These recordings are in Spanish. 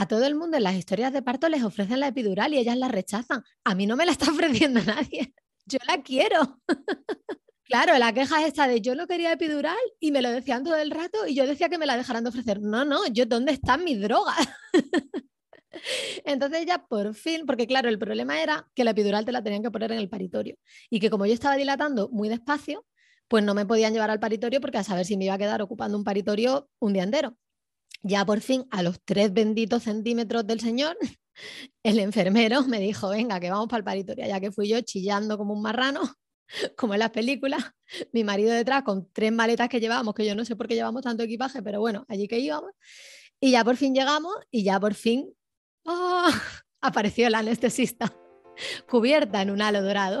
a todo el mundo en las historias de parto les ofrecen la epidural y ellas la rechazan. A mí no me la está ofreciendo nadie. Yo la quiero. Claro, la queja es esta de yo no quería epidural y me lo decían todo el rato y yo decía que me la dejaran de ofrecer. No, no, yo ¿dónde están mis drogas? Entonces ya por fin, porque claro, el problema era que la epidural te la tenían que poner en el paritorio y que como yo estaba dilatando muy despacio, pues no me podían llevar al paritorio porque a saber si me iba a quedar ocupando un paritorio un día entero. Ya por fin, a los tres benditos centímetros del señor, el enfermero me dijo, venga, que vamos para el paritorio, ya que fui yo chillando como un marrano como en las películas, mi marido detrás con tres maletas que llevábamos, que yo no sé por qué llevamos tanto equipaje, pero bueno, allí que íbamos. Y ya por fin llegamos y ya por fin ¡oh! apareció la anestesista cubierta en un halo dorado.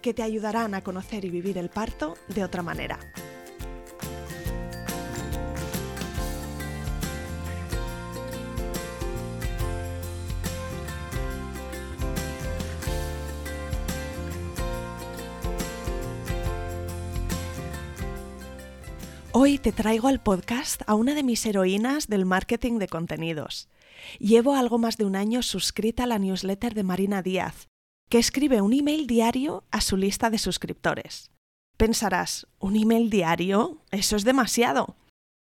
que te ayudarán a conocer y vivir el parto de otra manera. Hoy te traigo al podcast a una de mis heroínas del marketing de contenidos. Llevo algo más de un año suscrita a la newsletter de Marina Díaz, que escribe un email diario a su lista de suscriptores. Pensarás, ¿un email diario? Eso es demasiado.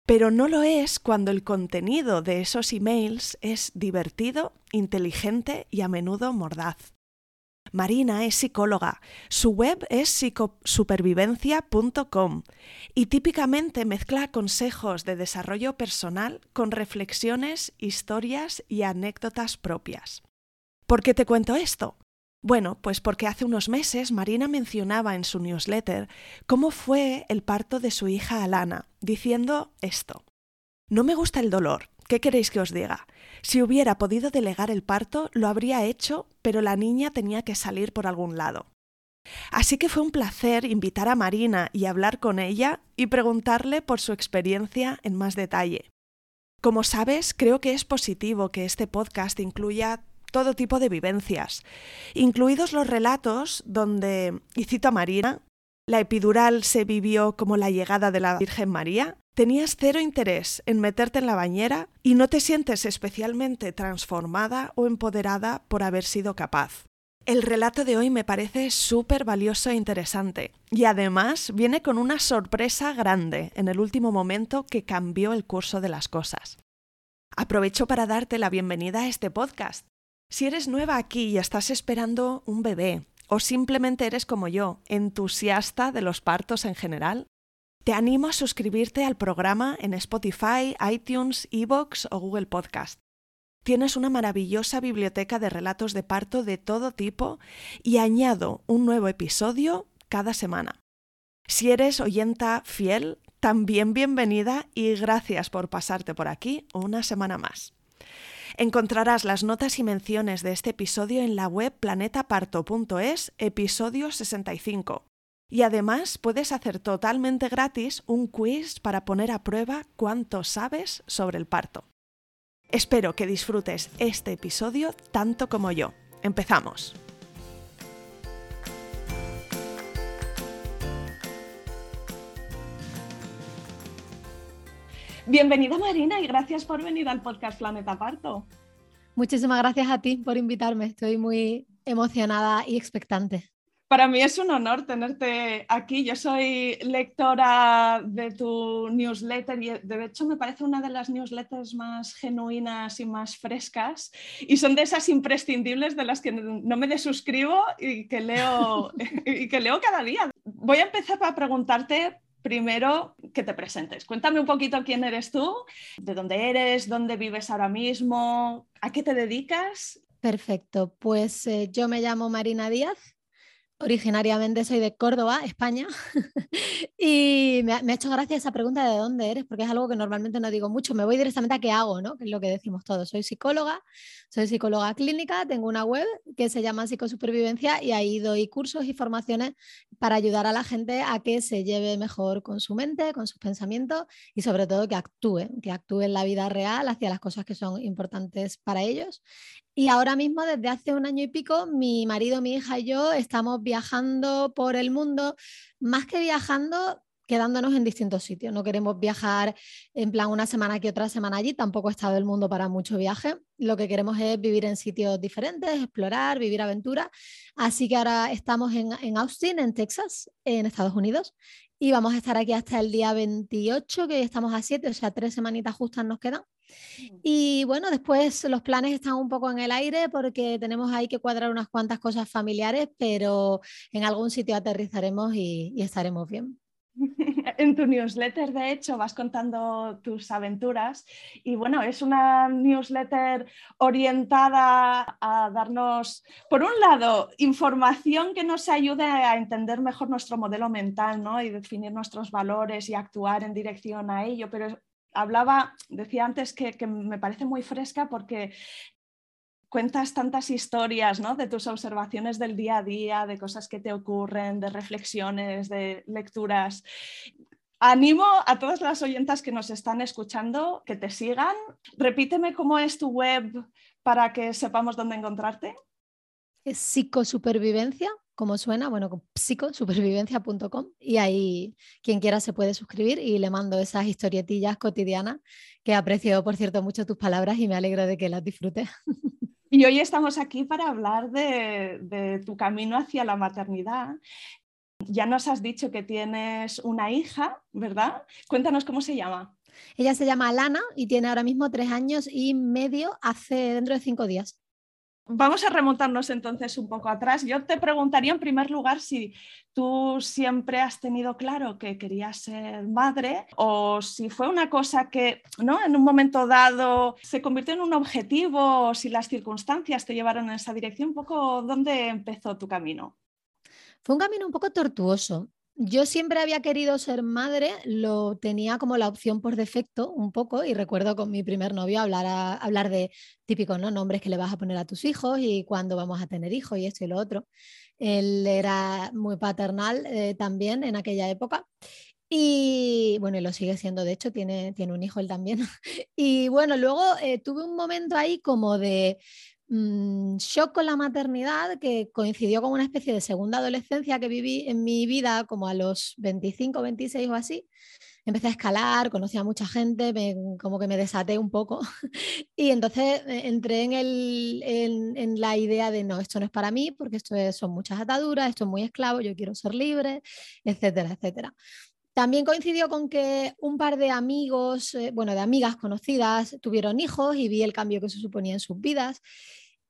Pero no lo es cuando el contenido de esos emails es divertido, inteligente y a menudo mordaz. Marina es psicóloga, su web es psicosupervivencia.com y típicamente mezcla consejos de desarrollo personal con reflexiones, historias y anécdotas propias. ¿Por qué te cuento esto? Bueno, pues porque hace unos meses Marina mencionaba en su newsletter cómo fue el parto de su hija Alana, diciendo esto. No me gusta el dolor. ¿Qué queréis que os diga? Si hubiera podido delegar el parto, lo habría hecho, pero la niña tenía que salir por algún lado. Así que fue un placer invitar a Marina y hablar con ella y preguntarle por su experiencia en más detalle. Como sabes, creo que es positivo que este podcast incluya todo tipo de vivencias, incluidos los relatos donde, y cito a Marina, la epidural se vivió como la llegada de la Virgen María, tenías cero interés en meterte en la bañera y no te sientes especialmente transformada o empoderada por haber sido capaz. El relato de hoy me parece súper valioso e interesante y además viene con una sorpresa grande en el último momento que cambió el curso de las cosas. Aprovecho para darte la bienvenida a este podcast si eres nueva aquí y estás esperando un bebé, o simplemente eres como yo, entusiasta de los partos en general, te animo a suscribirte al programa en Spotify, iTunes, Evox o Google Podcast. Tienes una maravillosa biblioteca de relatos de parto de todo tipo y añado un nuevo episodio cada semana. Si eres oyenta fiel, también bienvenida y gracias por pasarte por aquí una semana más. Encontrarás las notas y menciones de este episodio en la web planetaparto.es, episodio 65. Y además puedes hacer totalmente gratis un quiz para poner a prueba cuánto sabes sobre el parto. Espero que disfrutes este episodio tanto como yo. Empezamos. Bienvenida Marina y gracias por venir al podcast Planeta Parto. Muchísimas gracias a ti por invitarme. Estoy muy emocionada y expectante. Para mí es un honor tenerte aquí. Yo soy lectora de tu newsletter y de hecho me parece una de las newsletters más genuinas y más frescas y son de esas imprescindibles de las que no me desuscribo y que leo, y que leo cada día. Voy a empezar para preguntarte primero que te presentes. Cuéntame un poquito quién eres tú, de dónde eres, dónde vives ahora mismo, a qué te dedicas. Perfecto, pues eh, yo me llamo Marina Díaz, Originariamente soy de Córdoba, España, y me ha, hecho gracia esa pregunta de dónde eres, porque es algo que normalmente no digo mucho. Me voy directamente a qué hago, ¿no? Que es lo que decimos todos. Soy psicóloga, soy psicóloga clínica, tengo una web que se llama Psicosupervivencia y ahí doy cursos y formaciones para ayudar a la gente a que se lleve mejor con su mente, con sus pensamientos y sobre todo que actúe, que actúe en la vida real hacia las cosas que son importantes para ellos. Y ahora mismo, desde hace un año y pico, mi marido, mi hija y yo estamos viajando por el mundo, más que viajando, quedándonos en distintos sitios. No queremos viajar en plan una semana aquí, otra semana allí, tampoco ha estado el mundo para mucho viaje. Lo que queremos es vivir en sitios diferentes, explorar, vivir aventura. Así que ahora estamos en, en Austin, en Texas, en Estados Unidos, y vamos a estar aquí hasta el día 28, que estamos a 7, o sea, tres semanitas justas nos quedan. Mm. Y bueno, después los planes están un poco en el aire porque tenemos ahí que cuadrar unas cuantas cosas familiares, pero en algún sitio aterrizaremos y, estaremos bien. En tu newsletter, de hecho, vas contando tus aventuras y bueno, es una newsletter orientada a darnos, por un lado, información que nos ayude a entender mejor nuestro modelo mental ¿no? y definir nuestros valores y actuar en dirección a ello, pero hablaba, decía antes que, me parece muy fresca porque cuentas tantas historias ¿no? de tus observaciones del día a día, de cosas que te ocurren, de reflexiones, de lecturas. Animo a todas las oyentas que nos están escuchando que te sigan. Repíteme cómo es tu web para que sepamos dónde encontrarte. Es psicosupervivencia como suena, bueno, psicosupervivencia.com y ahí quien quiera se puede suscribir y le mando esas historietillas cotidianas que aprecio, por cierto, mucho tus palabras y me alegro de que las disfrutes. Y hoy estamos aquí para hablar de, de tu camino hacia la maternidad. Ya nos has dicho que tienes una hija, ¿verdad? Cuéntanos cómo se llama. Ella se llama Lana y tiene ahora mismo tres años y medio, hace dentro de cinco días. Vamos a remontarnos entonces un poco atrás. Yo te preguntaría en primer lugar si tú siempre has tenido claro que querías ser madre o si fue una cosa que ¿no? en un momento dado se convirtió en un objetivo o si las circunstancias te llevaron en esa dirección. Un poco, ¿dónde empezó tu camino? Fue un camino un poco tortuoso. Yo siempre había querido ser madre, lo tenía como la opción por defecto un poco y recuerdo con mi primer novio hablar, hablar de típicos ¿no? nombres que le vas a poner a tus hijos y cuándo vamos a tener hijos y esto y lo otro. Él era muy paternal eh, también en aquella época. Y bueno, lo sigue siendo, de hecho, tiene, tiene un hijo él también. Y bueno, luego eh, tuve un momento ahí como de, Mm, shock con la maternidad que coincidió con una especie de segunda adolescencia que viví en mi vida como a los 25, 26 o así. Empecé a escalar, conocí a mucha gente, como que me desaté un poco y entonces eh, entré en, el, en, la idea de no, esto no es para mí porque esto son muchas ataduras, esto es muy esclavo, yo quiero ser libre, etcétera, etcétera. También coincidió con que un par de amigos, eh, bueno, de amigas conocidas, tuvieron hijos y vi el cambio que se suponía en sus vidas.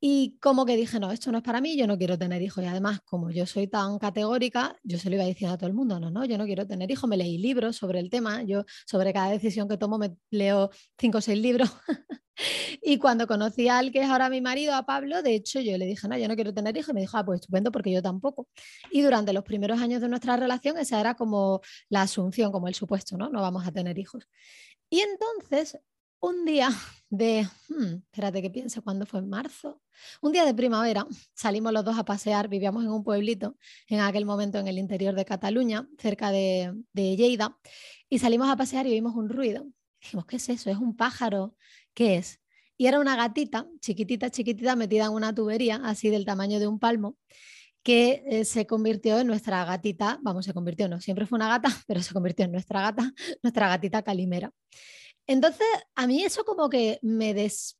Y como que dije, no, esto no es para mí, yo no quiero tener hijos. Y además, como yo soy tan categórica, yo se lo iba diciendo a todo el mundo, no, no, yo no quiero tener hijos. Me leí libros sobre el tema, yo sobre cada decisión que tomo me leo cinco o seis libros. y cuando conocí al que es ahora mi marido, a Pablo, de hecho yo le dije, no, yo no quiero tener hijos. Y me dijo, ah, pues estupendo, porque yo tampoco. Y durante los primeros años de nuestra relación, esa era como la asunción, como el supuesto, ¿no? No vamos a tener hijos. Y entonces un día de, hmm, espérate que piense, ¿cuándo fue? En marzo. Un día de primavera salimos los dos a pasear, vivíamos en un pueblito, en aquel momento en el interior de Cataluña, cerca de, de Lleida, y salimos a pasear y vimos un ruido. Dijimos, ¿qué es eso? ¿Es un pájaro? ¿Qué es? Y era una gatita, chiquitita, chiquitita, metida en una tubería, así del tamaño de un palmo, que eh, se convirtió en nuestra gatita, vamos, se convirtió, no, siempre fue una gata, pero se convirtió en nuestra gata, nuestra gatita calimera. Entonces, a mí eso como que me,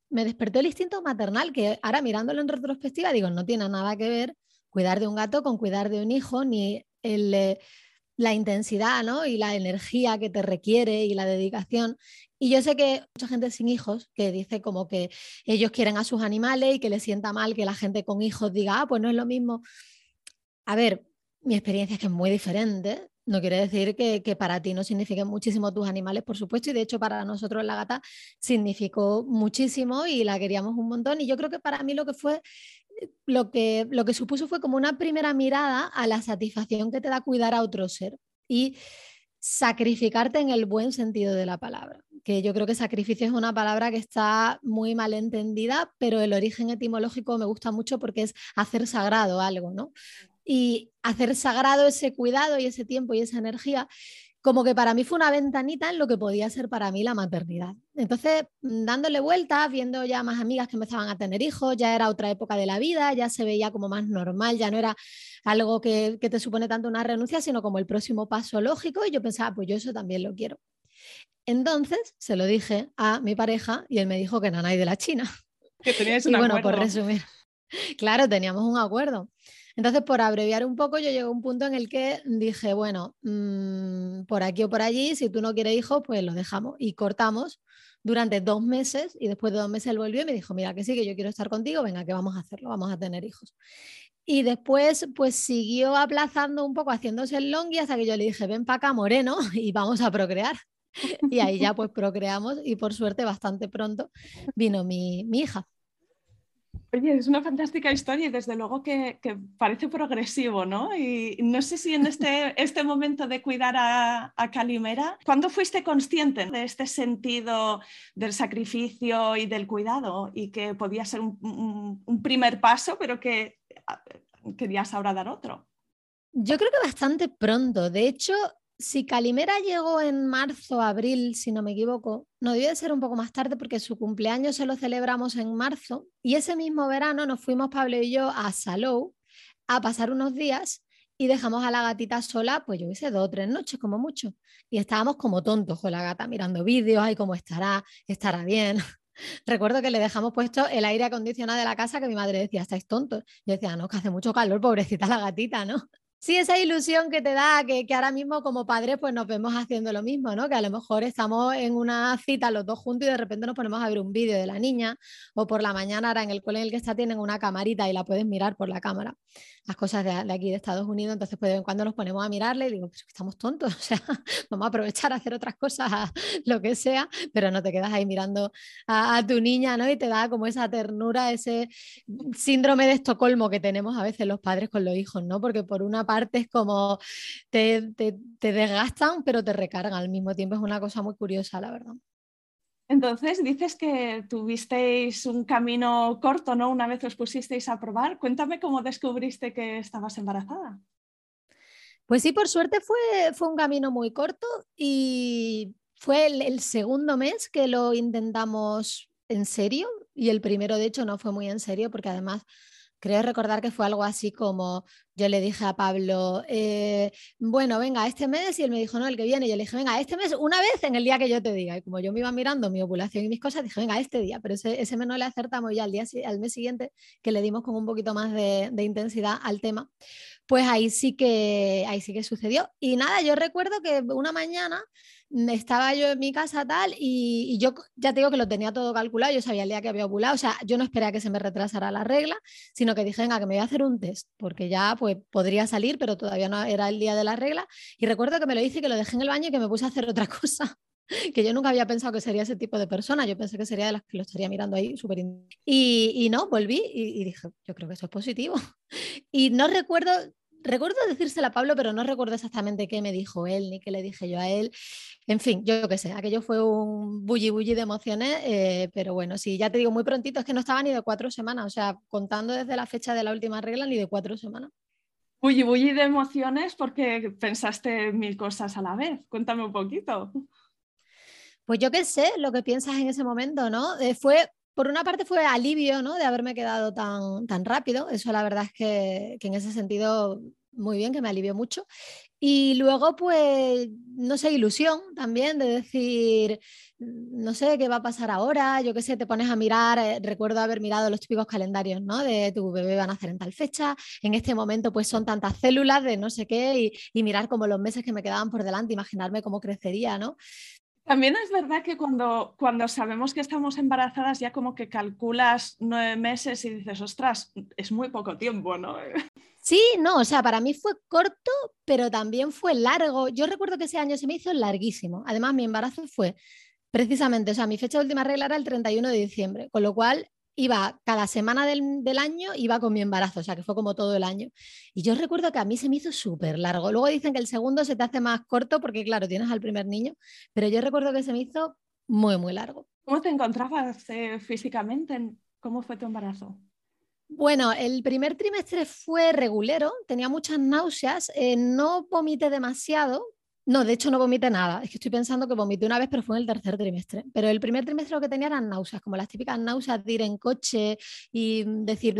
me despertó el instinto maternal, que ahora mirándolo en retrospectiva digo, no tiene nada que ver cuidar de un gato con cuidar de un hijo, ni eh, la intensidad ¿no? y la energía que te requiere y la dedicación. Y yo sé que mucha gente sin hijos que dice como que ellos quieren a sus animales y que les sienta mal que la gente con hijos diga, ah, pues no es lo mismo. A ver, mi experiencia es que es muy diferente No quiere decir que, para ti no signifiquen muchísimo tus animales, por supuesto, y de hecho para nosotros la gata significó muchísimo y la queríamos un montón. Y yo creo que para mí lo que fue, lo que, lo que supuso fue como una primera mirada a la satisfacción que te da cuidar a otro ser y sacrificarte en el buen sentido de la palabra que yo creo que sacrificio es una palabra que está muy mal entendida, pero el origen etimológico me gusta mucho porque es hacer sagrado algo, ¿no? Y hacer sagrado ese cuidado y ese tiempo y esa energía, como que para mí fue una ventanita en lo que podía ser para mí la maternidad. Entonces, mm, dándole vueltas, viendo ya más amigas que empezaban a tener hijos, ya era otra época de la vida, ya se veía como más normal, ya no era algo que, que te supone tanto una renuncia, sino como el próximo paso lógico, y yo pensaba, pues yo eso también lo quiero. Entonces se lo dije a mi pareja y él me dijo que nanay de la China. Que teníais un y bueno, por resumir, claro, teníamos un acuerdo. Entonces, por abreviar un poco, yo llegué a un punto en el que dije, bueno, mm, por aquí o por allí, si tú no quieres hijos, pues lo dejamos. Y cortamos durante dos meses y después de dos meses él volvió y me dijo, mira, que sí, que yo quiero estar contigo, venga, que vamos a hacerlo, vamos a tener hijos. Y después, pues siguió aplazando un poco, haciéndose el long y hasta que yo le dije, ven para acá, moreno, y vamos a procrear. y ahí ya pues procreamos y por suerte bastante pronto vino mi, hija. Oye, es una fantástica historia y desde luego que, parece progresivo, ¿no? Y no sé si en este, este momento de cuidar a, Calimera, ¿cuándo fuiste consciente de este sentido del sacrificio y del cuidado y que podía ser un, primer paso, pero que querías ahora dar otro? Yo creo que bastante pronto. De hecho, si Calimera llegó en marzo, abril, si no me equivoco, no debe ser un poco más tarde porque su cumpleaños se lo celebramos en marzo y ese mismo verano nos fuimos Pablo y yo a Salou a pasar unos días y dejamos a la gatita sola, pues yo hice dos o tres noches como mucho. Y estábamos como tontos con la gata mirando vídeos, ay, cómo estará, estará bien. Recuerdo que le dejamos puesto el aire acondicionado de la casa que mi madre decía, estáis tontos. Yo decía, no, que hace mucho calor, pobrecita la gatita, ¿no? Sí, esa ilusión que te da, que, que, ahora mismo como padres pues nos vemos haciendo lo mismo, ¿no? Que a lo mejor estamos en una cita los dos juntos y de repente nos ponemos a ver un vídeo de la niña o por la mañana ahora en el cole en el que está tienen una camarita y la puedes mirar por la cámara. Las cosas de, aquí de Estados Unidos, entonces pues de vez en cuando nos ponemos a mirarle y digo, pues estamos tontos, o sea, vamos a aprovechar a hacer otras cosas, lo que sea, pero no te quedas ahí mirando a, a tu niña, ¿no? Y te da como esa ternura, ese síndrome de Estocolmo que tenemos a veces los padres con los hijos, ¿no? Porque por una partes como te, te, te desgastan, pero te recargan al mismo tiempo. Es una cosa muy curiosa, la verdad. Entonces, dices que tuvisteis un camino corto, ¿no? Una vez os pusisteis a probar. Cuéntame cómo descubriste que estabas embarazada. Pues sí, por suerte fue, fue un camino muy corto y fue el, el, segundo mes que lo intentamos en serio y el primero, de hecho, no fue muy en serio porque además creo recordar que fue algo así como yo le dije a Pablo, eh, bueno, venga, este mes, y él me dijo, no, el que viene, y yo le dije, venga, este mes, una vez en el día que yo te diga. Y como yo me iba mirando mi ovulación y mis cosas, dije, venga, este día, pero ese, ese mes no le acertamos ya al, día, al mes siguiente, que le dimos con un poquito más de, de intensidad al tema, pues ahí sí que, ahí sí que sucedió. Y nada, yo recuerdo que una mañana estaba yo en mi casa tal y, yo ya te digo que lo tenía todo calculado, yo sabía el día que había ovulado, o sea, yo no esperaba que se me retrasara la regla, sino que dije, venga, que me voy a hacer un test, porque ya pues podría salir, pero todavía no era el día de la regla. Y recuerdo que me lo hice, que lo dejé en el baño y que me puse a hacer otra cosa que yo nunca había pensado que sería ese tipo de persona, yo pensé que sería de las que lo estaría mirando ahí súper... Y, y, no, volví y, dije, yo creo que eso es positivo. Y no recuerdo, recuerdo decírselo a Pablo, pero no recuerdo exactamente qué me dijo él ni qué le dije yo a él. En fin, yo qué sé, aquello fue un bully bully de emociones, eh, pero bueno, sí, ya te digo, muy prontito, es que no estaba ni de cuatro semanas, o sea, contando desde la fecha de la última regla, ni de cuatro semanas. Bully bully de emociones porque pensaste mil cosas a la vez. Cuéntame un poquito. Pues yo qué sé, lo que piensas en ese momento, ¿no? Eh, fue por una parte fue alivio, ¿no? De haberme quedado tan, tan rápido. Eso la verdad es que, que, en ese sentido muy bien, que me alivió mucho. Y luego, pues, no sé, ilusión también de decir, no sé qué va a pasar ahora, yo qué sé, te pones a mirar, eh, recuerdo haber mirado los típicos calendarios, ¿no? De tu bebé va a nacer en tal fecha, en este momento pues son tantas células de no sé qué y, y mirar como los meses que me quedaban por delante, imaginarme cómo crecería, ¿no? También es verdad que cuando, cuando sabemos que estamos embarazadas ya como que calculas nueve meses y dices, ostras, es muy poco tiempo, ¿no? Sí, no, o sea, para mí fue corto, pero también fue largo. Yo recuerdo que ese año se me hizo larguísimo. Además, mi embarazo fue precisamente, o sea, mi fecha de última regla era el 31 de diciembre, con lo cual iba cada semana del, del, año, iba con mi embarazo, o sea, que fue como todo el año. Y yo recuerdo que a mí se me hizo súper largo. Luego dicen que el segundo se te hace más corto porque, claro, tienes al primer niño, pero yo recuerdo que se me hizo muy, muy largo. ¿Cómo te encontrabas eh, físicamente? ¿Cómo fue tu embarazo? Bueno, el primer trimestre fue regulero, tenía muchas náuseas, eh, no vomité demasiado, no, de hecho no vomité nada. Es que estoy pensando que vomité una vez, pero fue en el tercer trimestre. Pero el primer trimestre lo que tenía eran náuseas, como las típicas náuseas de ir en coche y decir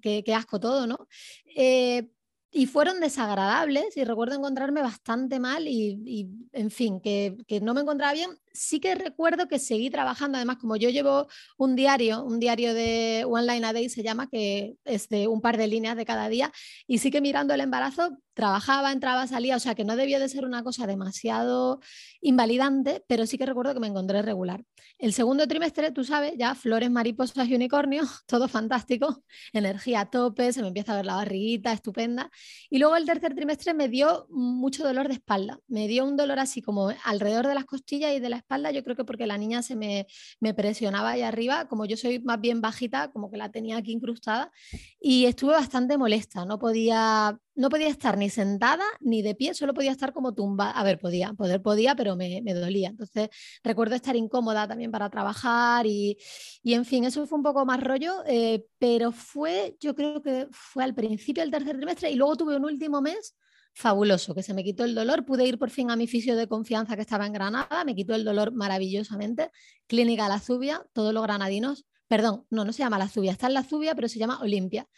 que, que asco todo, ¿no? Eh, y fueron desagradables y recuerdo encontrarme bastante mal y, en fin, que, que, no me encontraba bien. Sí que recuerdo que seguí trabajando, además como yo llevo un diario, un diario de One Line a Day se llama, que es de un par de líneas de cada día, y sí que mirando el embarazo trabajaba, entraba, salía, o sea que no debió de ser una cosa demasiado invalidante, pero sí que recuerdo que me encontré regular. El segundo trimestre, tú sabes, ya flores, mariposas y unicornios, todo fantástico, energía a tope, se me empieza a ver la barriguita, estupenda. Y luego el tercer trimestre me dio mucho dolor de espalda, me dio un dolor así como alrededor de las costillas y de la espalda, yo creo que porque la niña se me, me presionaba ahí arriba, como yo soy más bien bajita, como que la tenía aquí incrustada, y estuve bastante molesta, no podía no podía estar ni sentada ni de pie, solo podía estar como tumba. A ver, podía, poder podía, pero me, dolía. Entonces recuerdo estar incómoda también para trabajar y, en fin, eso fue un poco más rollo, eh, pero fue, yo creo que fue al principio del tercer trimestre y luego tuve un último mes fabuloso, que se me quitó el dolor, pude ir por fin a mi fisio de confianza que estaba en Granada, me quitó el dolor maravillosamente, Clínica La Zubia, todos los granadinos, perdón, no, no se llama La Zubia, está en La Zubia, pero se llama Olimpia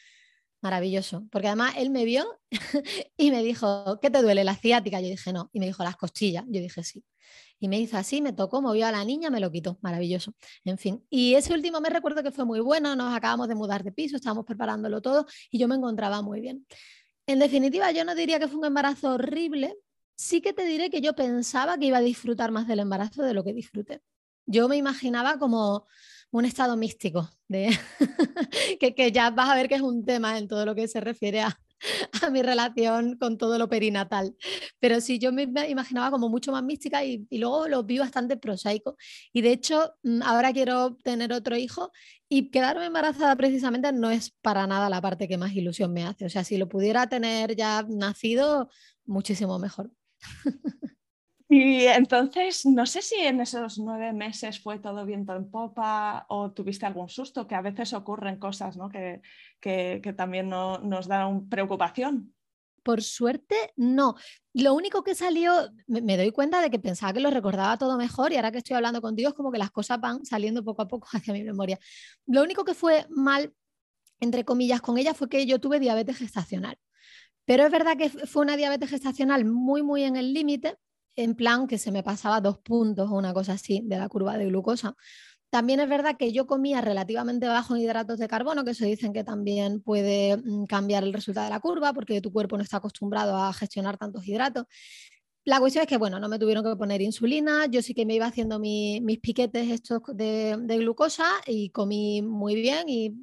Maravilloso, porque además él me vio y me dijo, ¿qué te duele? ¿La ciática? Yo dije, no. Y me dijo, las costillas. Yo dije, sí. Y me hizo así, me tocó, movió a la niña, me lo quitó. Maravilloso. En fin. Y ese último me recuerdo que fue muy bueno. Nos acabamos de mudar de piso, estábamos preparándolo todo y yo me encontraba muy bien. En definitiva, yo no diría que fue un embarazo horrible. Sí que te diré que yo pensaba que iba a disfrutar más del embarazo de lo que disfruté. Yo me imaginaba como un estado místico, de que, ya vas a ver que es un tema en todo lo que se refiere a, a mi relación con todo lo perinatal. Pero sí, yo me imaginaba como mucho más mística y, y, luego lo vi bastante prosaico. Y de hecho, mm, ahora quiero tener otro hijo y quedarme embarazada precisamente no es para nada la parte que más ilusión me hace. O sea, si lo pudiera tener ya nacido, muchísimo mejor. Y entonces, no sé si en esos nueve meses fue todo viento en popa o tuviste algún susto, que a veces ocurren cosas ¿no? que, que, también no, nos dan preocupación. Por suerte, no. Lo único que salió, me, doy cuenta de que pensaba que lo recordaba todo mejor y ahora que estoy hablando contigo es como que las cosas van saliendo poco a poco hacia mi memoria. Lo único que fue mal, entre comillas, con ella fue que yo tuve diabetes gestacional. Pero es verdad que fue una diabetes gestacional muy, muy en el límite en plan que se me pasaba dos puntos o una cosa así de la curva de glucosa. También es verdad que yo comía relativamente bajo en hidratos de carbono, que eso dicen que también puede mm, cambiar el resultado de la curva porque tu cuerpo no está acostumbrado a gestionar tantos hidratos. La cuestión es que, bueno, no me tuvieron que poner insulina, yo sí que me iba haciendo mis piquetes estos de, de, glucosa y comí muy bien y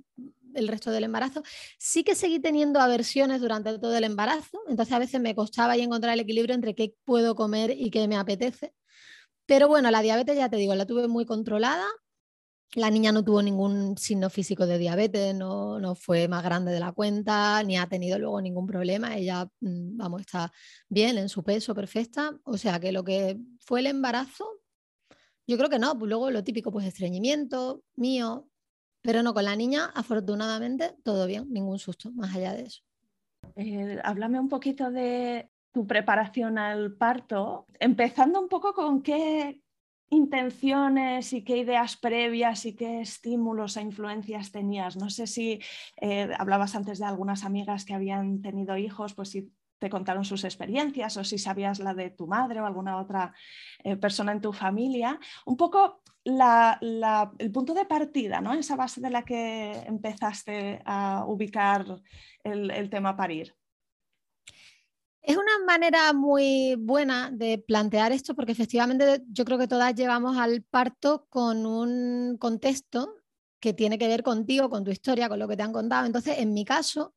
el resto del embarazo. Sí que seguí teniendo aversiones durante todo el embarazo, entonces a veces me costaba ahí encontrar el equilibrio entre qué puedo comer y qué me apetece. Pero bueno, la diabetes ya te digo, la tuve muy controlada. La niña no tuvo ningún signo físico de diabetes, no, no fue más grande de la cuenta, ni ha tenido luego ningún problema. Ella, mm, vamos, está bien en su peso, perfecta. O sea que lo que fue el embarazo, yo creo que no. Pues luego lo típico, pues estreñimiento mío, pero no, con la niña, afortunadamente, todo bien, ningún susto, más allá de eso. Eh, háblame un poquito de tu preparación al parto, empezando un poco con qué intenciones y qué ideas previas y qué estímulos e influencias tenías. No sé si eh, hablabas antes de algunas amigas que habían tenido hijos, pues si te contaron sus experiencias o si sabías la de tu madre o alguna otra eh, persona en tu familia. Un poco el punto de partida, ¿no? esa base de la que empezaste a ubicar el, tema parir. Es una manera muy buena de plantear esto porque efectivamente yo creo que todas llevamos al parto con un contexto que tiene que ver contigo, con tu historia, con lo que te han contado. Entonces, en mi caso,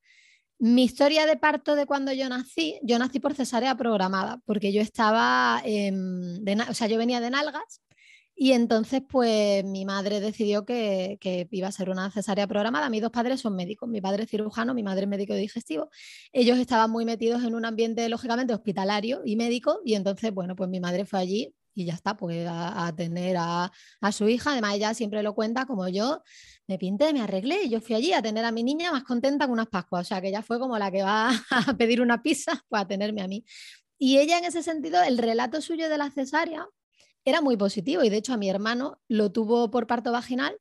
mi historia de parto de cuando yo nací, yo nací por cesárea programada, porque yo estaba, o sea, yo venía de nalgas y entonces, pues mi madre decidió que, iba a ser una cesárea programada. Mis dos padres son médicos, mi padre es cirujano, mi madre es médico digestivo. Ellos estaban muy metidos en un ambiente, lógicamente, hospitalario y médico. Y entonces, bueno, pues mi madre fue allí y ya está, pues a, a tener a, su hija. Además, ella siempre lo cuenta como yo me pinté, me arreglé y yo fui allí a tener a mi niña más contenta que unas Pascuas. O sea, que ella fue como la que va a pedir una pizza, pues a tenerme a mí. Y ella en ese sentido, el relato suyo de la cesárea, era muy positivo y de hecho a mi hermano lo tuvo por parto vaginal,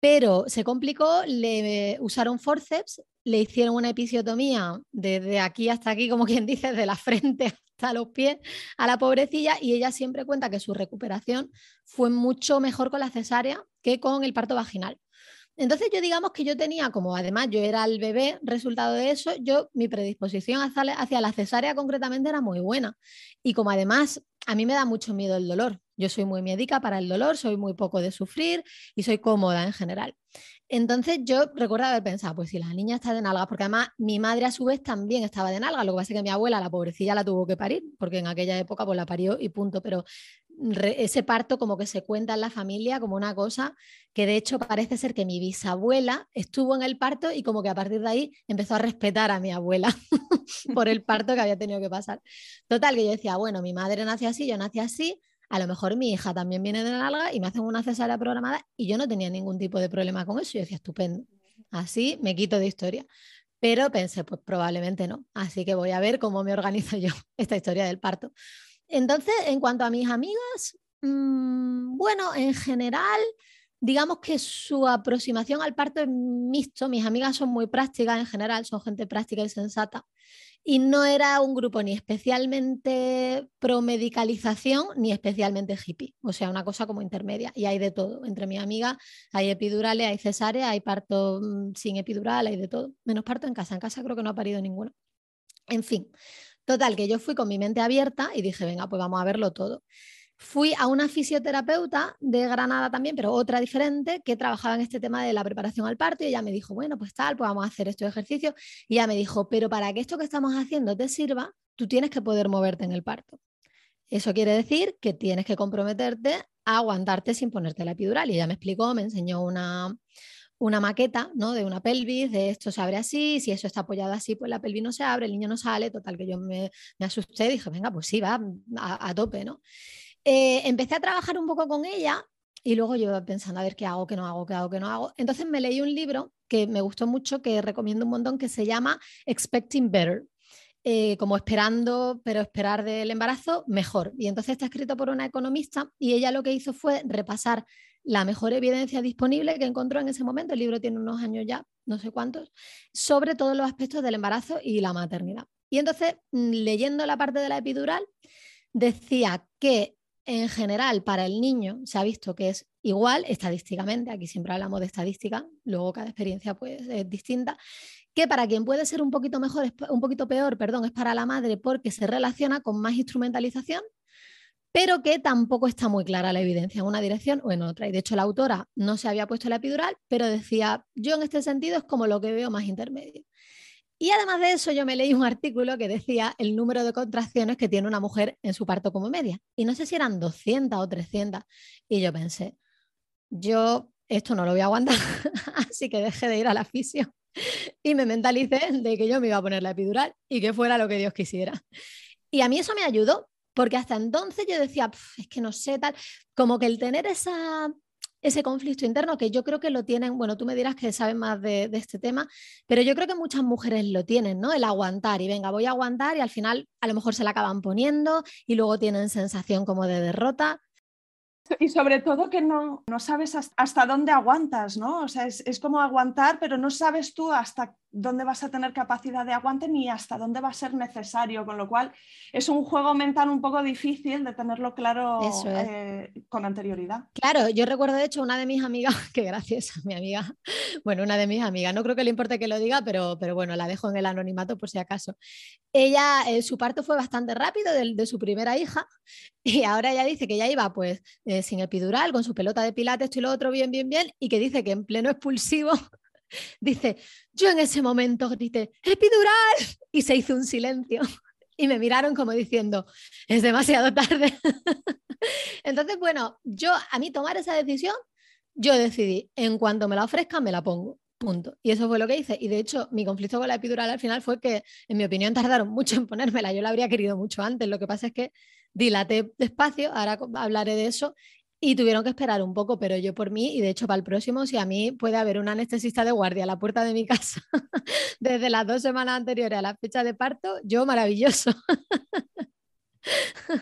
pero se complicó, le usaron forceps, le hicieron una episiotomía desde aquí hasta aquí, como quien dice, de la frente hasta los pies a la pobrecilla y ella siempre cuenta que su recuperación fue mucho mejor con la cesárea que con el parto vaginal. Entonces yo digamos que yo tenía, como además yo era el bebé, resultado de eso, yo mi predisposición hacia, la cesárea concretamente era muy buena. Y como además a mí me da mucho miedo el dolor, yo soy muy médica para el dolor, soy muy poco de sufrir y soy cómoda en general. Entonces yo recuerdo haber pensado, pues si la niña está de nalgas, porque además mi madre a su vez también estaba de nalgas, lo que pasa es que mi abuela, la pobrecilla, la tuvo que parir, porque en aquella época pues la parió y punto, pero ese parto como que se cuenta en la familia como una cosa que de hecho parece ser que mi bisabuela estuvo en el parto y como que a partir de ahí empezó a respetar a mi abuela por el parto que había tenido que pasar. Total, que yo decía, bueno, mi madre nació así, yo nací así, a lo mejor mi hija también viene de nalga y me hacen una cesárea programada y yo no tenía ningún tipo de problema con eso. Yo decía, estupendo, así me quito de historia. Pero pensé, pues probablemente no. Así que voy a ver cómo me organizo yo esta historia del parto. Entonces, en cuanto a mis amigas, mmm, bueno, en general, digamos que su aproximación al parto es mixto. Mis amigas son muy prácticas en general, son gente práctica y sensata. Y no era un grupo ni especialmente pro medicalización ni especialmente hippie, o sea, una cosa como intermedia. Y hay de todo. Entre mis amigas hay epidurales, hay cesárea, hay parto mm, sin epidural, hay de todo. Menos parto en casa. En casa creo que no ha parido ninguno. En fin, total, que yo fui con mi mente abierta y dije, venga, pues vamos a verlo todo. Fui a una fisioterapeuta de Granada también, pero otra diferente, que trabajaba en este tema de la preparación al parto y ella me dijo, bueno, pues tal, pues vamos a hacer estos ejercicios. Y ella me dijo, pero para que esto que estamos haciendo te sirva, tú tienes que poder moverte en el parto. Eso quiere decir que tienes que comprometerte a aguantarte sin ponerte la epidural. Y ella me explicó, me enseñó una, una maqueta ¿no? de una pelvis, de esto se abre así, si eso está apoyado así, pues la pelvis no se abre, el niño no sale, total que yo me, me asusté dije, venga, pues sí, va a, a tope, ¿no? Eh, empecé a trabajar un poco con ella y luego yo pensando a ver qué hago, qué no hago, qué hago, qué no hago. Entonces me leí un libro que me gustó mucho, que recomiendo un montón, que se llama Expecting Better. Eh, como esperando, pero esperar del embarazo mejor. Y entonces está escrito por una economista y ella lo que hizo fue repasar la mejor evidencia disponible que encontró en ese momento, el libro tiene unos años ya, no sé cuántos, sobre todos los aspectos del embarazo y la maternidad. Y entonces, mm, leyendo la parte de la epidural, decía que en general para el niño se ha visto que es igual estadísticamente, aquí siempre hablamos de estadística, luego cada experiencia pues, es distinta, que para quien puede ser un poquito mejor, un poquito peor, perdón, es para la madre porque se relaciona con más instrumentalización, pero que tampoco está muy clara la evidencia en una dirección o en otra. Y de hecho la autora no se había puesto la epidural, pero decía, yo en este sentido es como lo que veo más intermedio. Y además de eso, yo me leí un artículo que decía el número de contracciones que tiene una mujer en su parto como media. Y no sé si eran 200 o 300. Y yo pensé, yo esto no lo voy a aguantar, así que dejé de ir a la fisio y me mentalicé de que yo me iba a poner la epidural y que fuera lo que Dios quisiera. Y a mí eso me ayudó, porque hasta entonces yo decía, es que no sé, tal, como que el tener ese conflicto interno que yo creo que lo tienen, bueno, tú me dirás que sabes más de, este tema, pero yo creo que muchas mujeres lo tienen, ¿no? El aguantar y venga, voy a aguantar y al final a lo mejor se la acaban poniendo y luego tienen sensación como de derrota. Y sobre todo que no, no sabes hasta dónde aguantas, ¿no? O sea, es, es, como aguantar, pero no sabes tú hasta dónde vas a tener capacidad de aguante ni hasta dónde va a ser necesario, con lo cual es un juego mental un poco difícil de tenerlo claro eh, con anterioridad. Claro, yo recuerdo de hecho una de mis amigas, que gracias a mi amiga, bueno, una de mis amigas, no creo que le importe que lo diga, pero, pero bueno, la dejo en el anonimato por si acaso. Ella, eh, su parto fue bastante rápido de, de, su primera hija y ahora ella dice que ya iba pues eh, sin epidural, con su pelota de pilates, esto y lo otro, bien, bien, bien, y que dice que en pleno expulsivo Dice, yo en ese momento grité, epidural, y se hizo un silencio. Y me miraron como diciendo, es demasiado tarde. Entonces, bueno, yo a mí tomar esa decisión, yo decidí, en cuanto me la ofrezcan, me la pongo. Punto. Y eso fue lo que hice. Y de hecho, mi conflicto con la epidural al final fue que, en mi opinión, tardaron mucho en ponérmela. Yo la habría querido mucho antes. Lo que pasa es que dilaté despacio, ahora hablaré de eso, y tuvieron que esperar un poco, pero yo por mí, y de hecho para el próximo, si a mí puede haber un anestesista de guardia a la puerta de mi casa desde las dos semanas anteriores a la fecha de parto, yo maravilloso.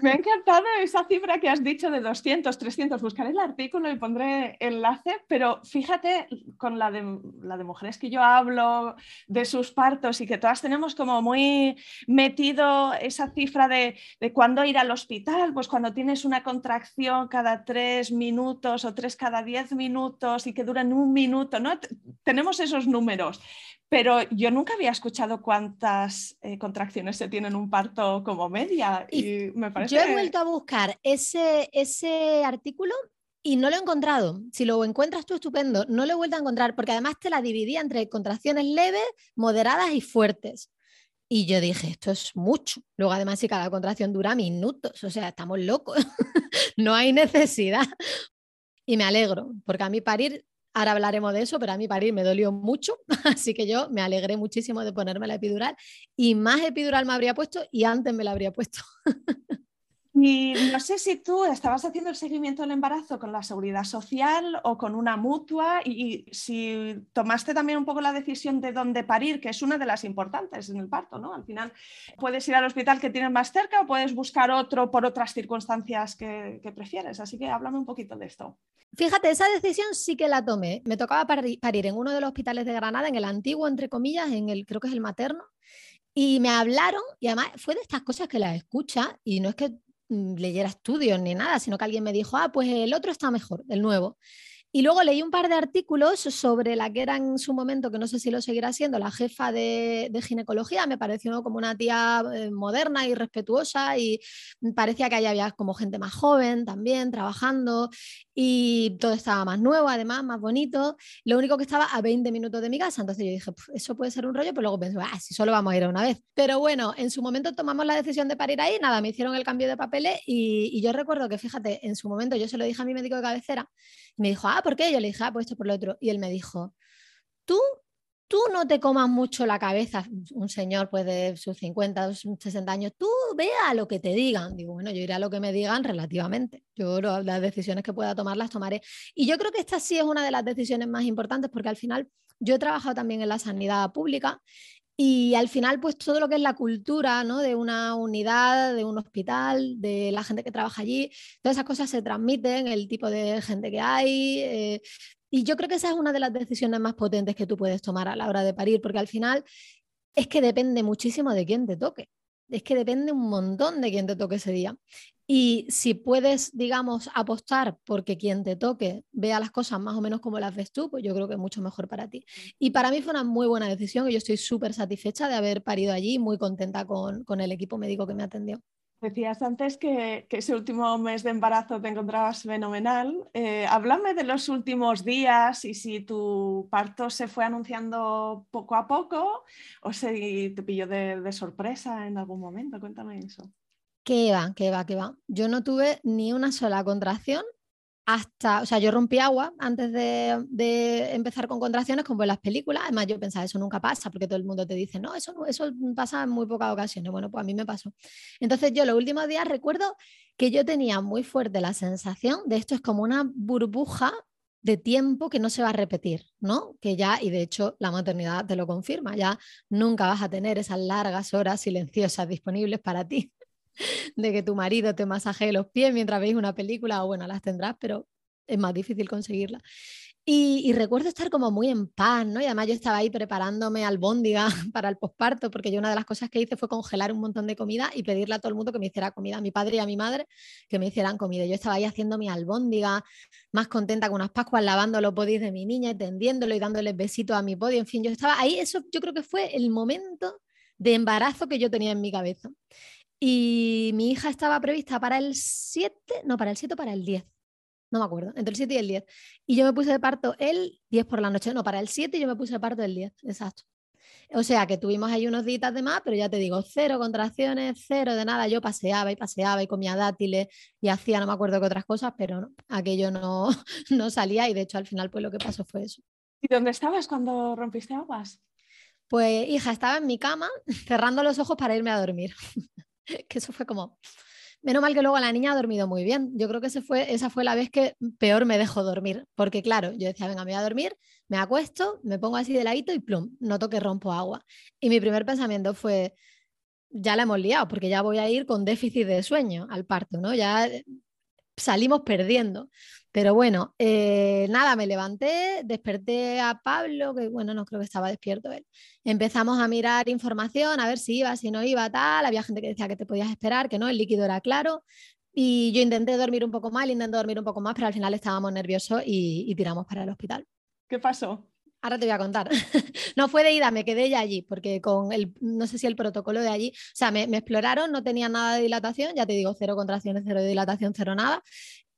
Me ha encantado esa cifra que has dicho de 200, 300. Buscaré el artículo y pondré enlace, pero fíjate con la de, la de mujeres que yo hablo, de sus partos y que todas tenemos como muy metido esa cifra de, de cuándo ir al hospital, pues cuando tienes una contracción cada tres minutos o tres cada diez minutos y que duran un minuto, ¿no? tenemos esos números, pero yo nunca había escuchado cuántas eh, contracciones se tienen en un parto como media. Y, me parece... Yo he vuelto a buscar ese, ese artículo y no lo he encontrado. Si lo encuentras tú, estupendo. No lo he vuelto a encontrar porque además te la dividía entre contracciones leves, moderadas y fuertes. Y yo dije, esto es mucho. Luego, además, si cada contracción dura minutos, o sea, estamos locos. no hay necesidad. Y me alegro, porque a mí parir Ahora hablaremos de eso, pero a mí parir me dolió mucho, así que yo me alegré muchísimo de ponerme la epidural y más epidural me habría puesto y antes me la habría puesto. Y no sé si tú estabas haciendo el seguimiento del embarazo con la seguridad social o con una mutua y si tomaste también un poco la decisión de dónde parir, que es una de las importantes en el parto, ¿no? Al final puedes ir al hospital que tienes más cerca o puedes buscar otro por otras circunstancias que, prefieres. Así que háblame un poquito de esto. Fíjate, esa decisión sí que la tomé. Me tocaba parir en uno de los hospitales de Granada, en el antiguo, entre comillas, en el, creo que es el materno. Y me hablaron, y además fue de estas cosas que las escucha, y no es que leyera estudios ni nada, sino que alguien me dijo, ah, pues el otro está mejor, el nuevo. Y luego leí un par de artículos sobre la que era en su momento, que no sé si lo seguirá siendo, la jefa de, ginecología. Me pareció como una tía eh, moderna y respetuosa y parecía que allá había como gente más joven también trabajando y todo estaba más nuevo, además, más bonito. Lo único que estaba a 20 minutos de mi casa. Entonces yo dije, eso puede ser un rollo, pero luego pensé, ah, si solo vamos a ir a una vez. Pero bueno, en su momento tomamos la decisión de parir ahí, nada, me hicieron el cambio de papeles y, y yo recuerdo que, fíjate, en su momento yo se lo dije a mi médico de cabecera y me dijo, ah, ¿por qué? Yo le dije, ah, pues esto por lo otro. Y él me dijo, tú, tú no te comas mucho la cabeza, un señor pues de sus 50, 60 años, tú vea lo que te digan. Digo, bueno, yo iré a lo que me digan relativamente. Yo las decisiones que pueda tomar las tomaré. Y yo creo que esta sí es una de las decisiones más importantes porque al final yo he trabajado también en la sanidad pública y al final, pues todo lo que es la cultura ¿no? de una unidad, de un hospital, de la gente que trabaja allí, todas esas cosas se transmiten, el tipo de gente que hay. Eh, y yo creo que esa es una de las decisiones más potentes que tú puedes tomar a la hora de parir, porque al final es que depende muchísimo de quién te toque. Es que depende un montón de quién te toque ese día. Y si puedes, digamos, apostar porque quien te toque vea las cosas más o menos como las ves tú, pues yo creo que es mucho mejor para ti. Y para mí fue una muy buena decisión y yo estoy súper satisfecha de haber parido allí, muy contenta con, el equipo médico que me atendió. Decías antes que, ese último mes de embarazo te encontrabas fenomenal. Eh, háblame de los últimos días y si tu parto se fue anunciando poco a poco o si te pilló de, de sorpresa en algún momento. Cuéntame eso. ¿Qué va, qué va, qué va. Yo no tuve ni una sola contracción hasta, o sea, yo rompí agua antes de, empezar con contracciones como en las películas. Además, yo pensaba, eso nunca pasa, porque todo el mundo te dice, no, eso, eso pasa en muy pocas ocasiones. Bueno, pues a mí me pasó. Entonces, yo los últimos días recuerdo que yo tenía muy fuerte la sensación de esto es como una burbuja de tiempo que no se va a repetir, ¿no? Que ya, y de hecho la maternidad te lo confirma, ya nunca vas a tener esas largas horas silenciosas disponibles para ti. de que tu marido te masajee los pies mientras veis una película, o bueno, las tendrás, pero es más difícil conseguirla. Y, recuerdo estar como muy en paz, ¿no? Y además yo estaba ahí preparándome albóndiga para el posparto, porque yo una de las cosas que hice fue congelar un montón de comida y pedirle a todo el mundo que me hiciera comida, a mi padre y a mi madre que me hicieran comida. Yo estaba ahí haciendo mi albóndiga, más contenta con unas pascuas, lavando los podis de mi niña y tendiéndolo y dándoles besitos a mi podio. En fin, yo estaba ahí, eso yo creo que fue el momento de embarazo que yo tenía en mi cabeza. Y mi hija estaba prevista para el 7, no, para el 7 o para el 10 no me acuerdo, entre el 7 y el 10. Y yo me puse de parto el 10 por la noche, no, para el 7 yo me puse de parto el 10, exacto. O sea que tuvimos ahí unos días de más, pero ya te digo, cero contracciones, cero de nada. Yo paseaba y paseaba y comía dátiles y hacía no me acuerdo qué otras cosas, pero aquello no, no salía y de hecho al final pues lo que pasó fue eso. ¿Y dónde estabas cuando rompiste aguas? Pues hija, estaba en mi cama cerrando los ojos para irme a dormir. que eso fue como, Menos mal que luego la niña ha dormido muy bien. Yo creo que ese fue, esa fue la vez que peor me dejó dormir. Porque claro, yo decía, venga, me voy a dormir, me acuesto, me pongo así de ladito y plum, noto que rompo agua. Y mi primer pensamiento fue, ya la hemos liado, porque ya voy a ir con déficit de sueño al parto, ¿no? Ya salimos perdiendo. Pero bueno, eh, nada, me levanté, desperté a Pablo, que bueno, no creo que estaba despierto él. Empezamos a mirar información, a ver si iba, si no iba, tal. Había gente que decía que te podías esperar, que no, el líquido era claro. Y yo intenté dormir un poco más, intenté dormir un poco más, pero al final estábamos nerviosos y, tiramos para el hospital. ¿Qué pasó? Ahora te voy a contar. no fue de ida, me quedé ya allí, porque con el, no sé si el protocolo de allí, o sea, me, me, exploraron, no tenía nada de dilatación, ya te digo, cero contracciones, cero de dilatación, cero nada.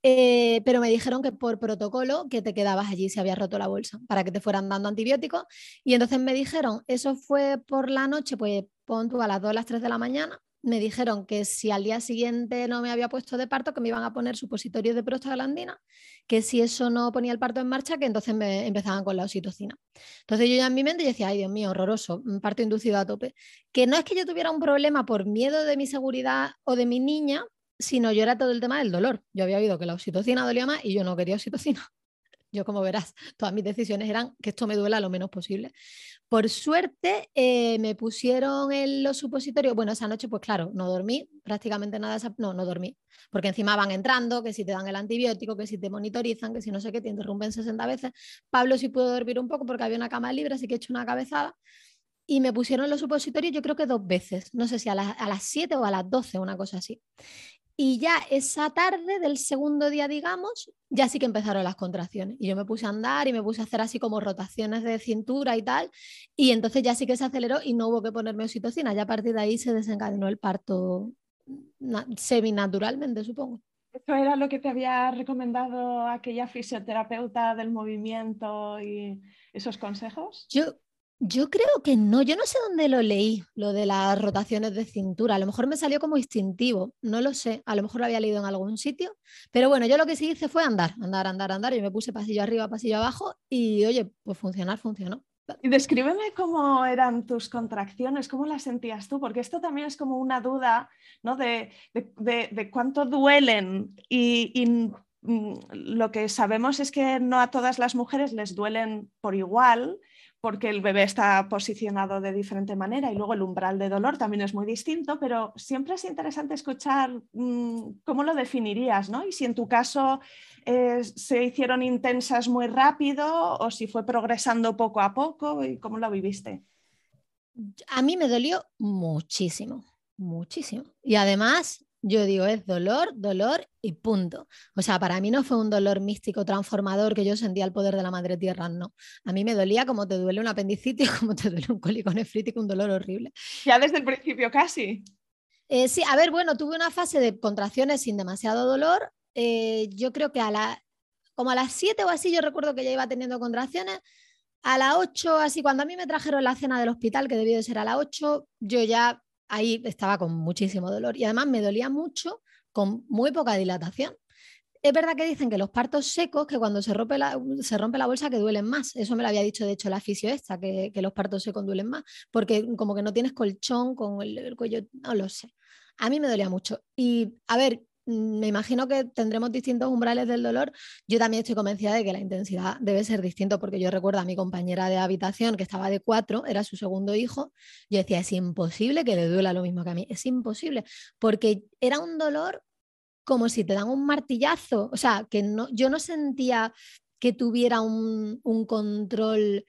Eh, pero me dijeron que por protocolo que te quedabas allí si habías roto la bolsa para que te fueran dando antibióticos. Y entonces me dijeron, eso fue por la noche, pues pon tú a las 2 a las 3 de la mañana. Me dijeron que si al día siguiente no me había puesto de parto, que me iban a poner supositorios de prostaglandina, que si eso no ponía el parto en marcha, que entonces me empezaban con la oxitocina. Entonces yo ya en mi mente decía, ay Dios mío, horroroso, parto inducido a tope. Que no es que yo tuviera un problema por miedo de mi seguridad o de mi niña, sino yo era todo el tema del dolor. Yo había oído que la oxitocina dolía más y yo no quería oxitocina. Yo, como verás, todas mis decisiones eran que esto me duela lo menos posible. Por suerte, eh, me pusieron en los supositorios. Bueno, esa noche, pues claro, no dormí, prácticamente nada. No, no dormí. Porque encima van entrando, que si te dan el antibiótico, que si te monitorizan, que si no sé qué, te interrumpen 60 veces. Pablo sí pudo dormir un poco porque había una cama libre, así que he hecho una cabezada y me pusieron los supositorios yo creo que dos veces, no sé si a, a las 7 o a las 12, una cosa así. Y ya esa tarde del segundo día, digamos, ya sí que empezaron las contracciones. Y yo me puse a andar y me puse a hacer así como rotaciones de cintura y tal. Y entonces ya sí que se aceleró y no hubo que ponerme oxitocina. Ya a partir de ahí se desencadenó el parto seminaturalmente, supongo. ¿Eso era lo que te había recomendado aquella fisioterapeuta del movimiento y esos consejos? Yo, yo creo que no, yo no sé dónde lo leí, lo de las rotaciones de cintura. A lo mejor me salió como instintivo, no lo sé, a lo mejor lo había leído en algún sitio, pero bueno, yo lo que sí hice fue andar, andar, andar, andar, y me puse pasillo arriba, pasillo abajo, y oye, pues funcionar, funcionó. Y descríbeme cómo eran tus contracciones, cómo las sentías tú, porque esto también es como una duda ¿no? de, de, cuánto duelen y, y mm, lo que sabemos es que no a todas las mujeres les duelen por igual porque el bebé está posicionado de diferente manera y luego el umbral de dolor también es muy distinto, pero siempre es interesante escuchar mm, cómo lo definirías, ¿no? Y si en tu caso eh, se hicieron intensas muy rápido o si fue progresando poco a poco y cómo lo viviste. A mí me dolió muchísimo, muchísimo. Y además yo digo, es dolor, dolor y punto. O sea, para mí no fue un dolor místico transformador que yo sentía el poder de la madre tierra, no. A mí me dolía como te duele un apendicitis, como te duele un cólico nefrítico, un dolor horrible. Ya desde el principio casi. Eh, sí, a ver, bueno, tuve una fase de contracciones sin demasiado dolor. Eh, yo creo que a la, como a las 7 o así, yo recuerdo que ya iba teniendo contracciones. A las 8, así, cuando a mí me trajeron la cena del hospital, que debió de ser a las 8, yo ya ahí estaba con muchísimo dolor y además me dolía mucho con muy poca dilatación. Es verdad que dicen que los partos secos, que cuando se rompe la, se rompe la bolsa, que duelen más. Eso me lo había dicho, de hecho, la fisio esta, que, los partos secos duelen más, porque como que no tienes colchón con el cuello, no lo sé. A mí me dolía mucho. Y a ver, me imagino que tendremos distintos umbrales del dolor. Yo también estoy convencida de que la intensidad debe ser distinto, porque yo recuerdo a mi compañera de habitación que estaba de cuatro, era su segundo hijo. Yo decía, es imposible que le duela lo mismo que a mí, es imposible, porque era un dolor como si te dan un martillazo, o sea, que no, yo no sentía que tuviera un, control.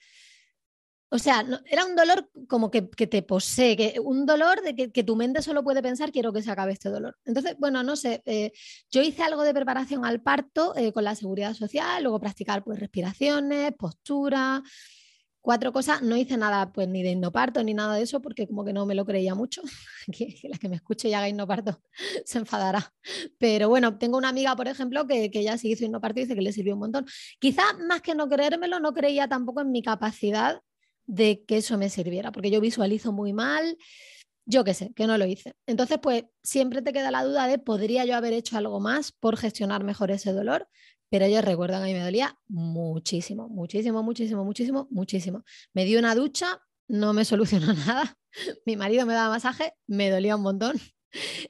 O sea, era un dolor como que, te posee, que, un dolor de que, tu mente solo puede pensar, quiero que se acabe este dolor. Entonces, bueno, no sé, eh, yo hice algo de preparación al parto eh, con la seguridad social, luego practicar pues respiraciones, postura, cuatro cosas, no hice nada pues ni de hipnoparto ni nada de eso porque como que no me lo creía mucho, que, la que me escuche y haga hipnoparto se enfadará. Pero bueno, tengo una amiga, por ejemplo, que, que ella sí hizo hipnoparto y dice que le sirvió un montón. Quizá más que no creérmelo, no creía tampoco en mi capacidad de que eso me sirviera, porque yo visualizo muy mal, yo qué sé, que no lo hice. Entonces, pues siempre te queda la duda de, ¿podría yo haber hecho algo más por gestionar mejor ese dolor? pero ellos recuerdan a mí me dolía muchísimo, muchísimo, muchísimo, muchísimo, muchísimo. Me dio una ducha, no me solucionó nada. Mi marido me daba masaje, me dolía un montón.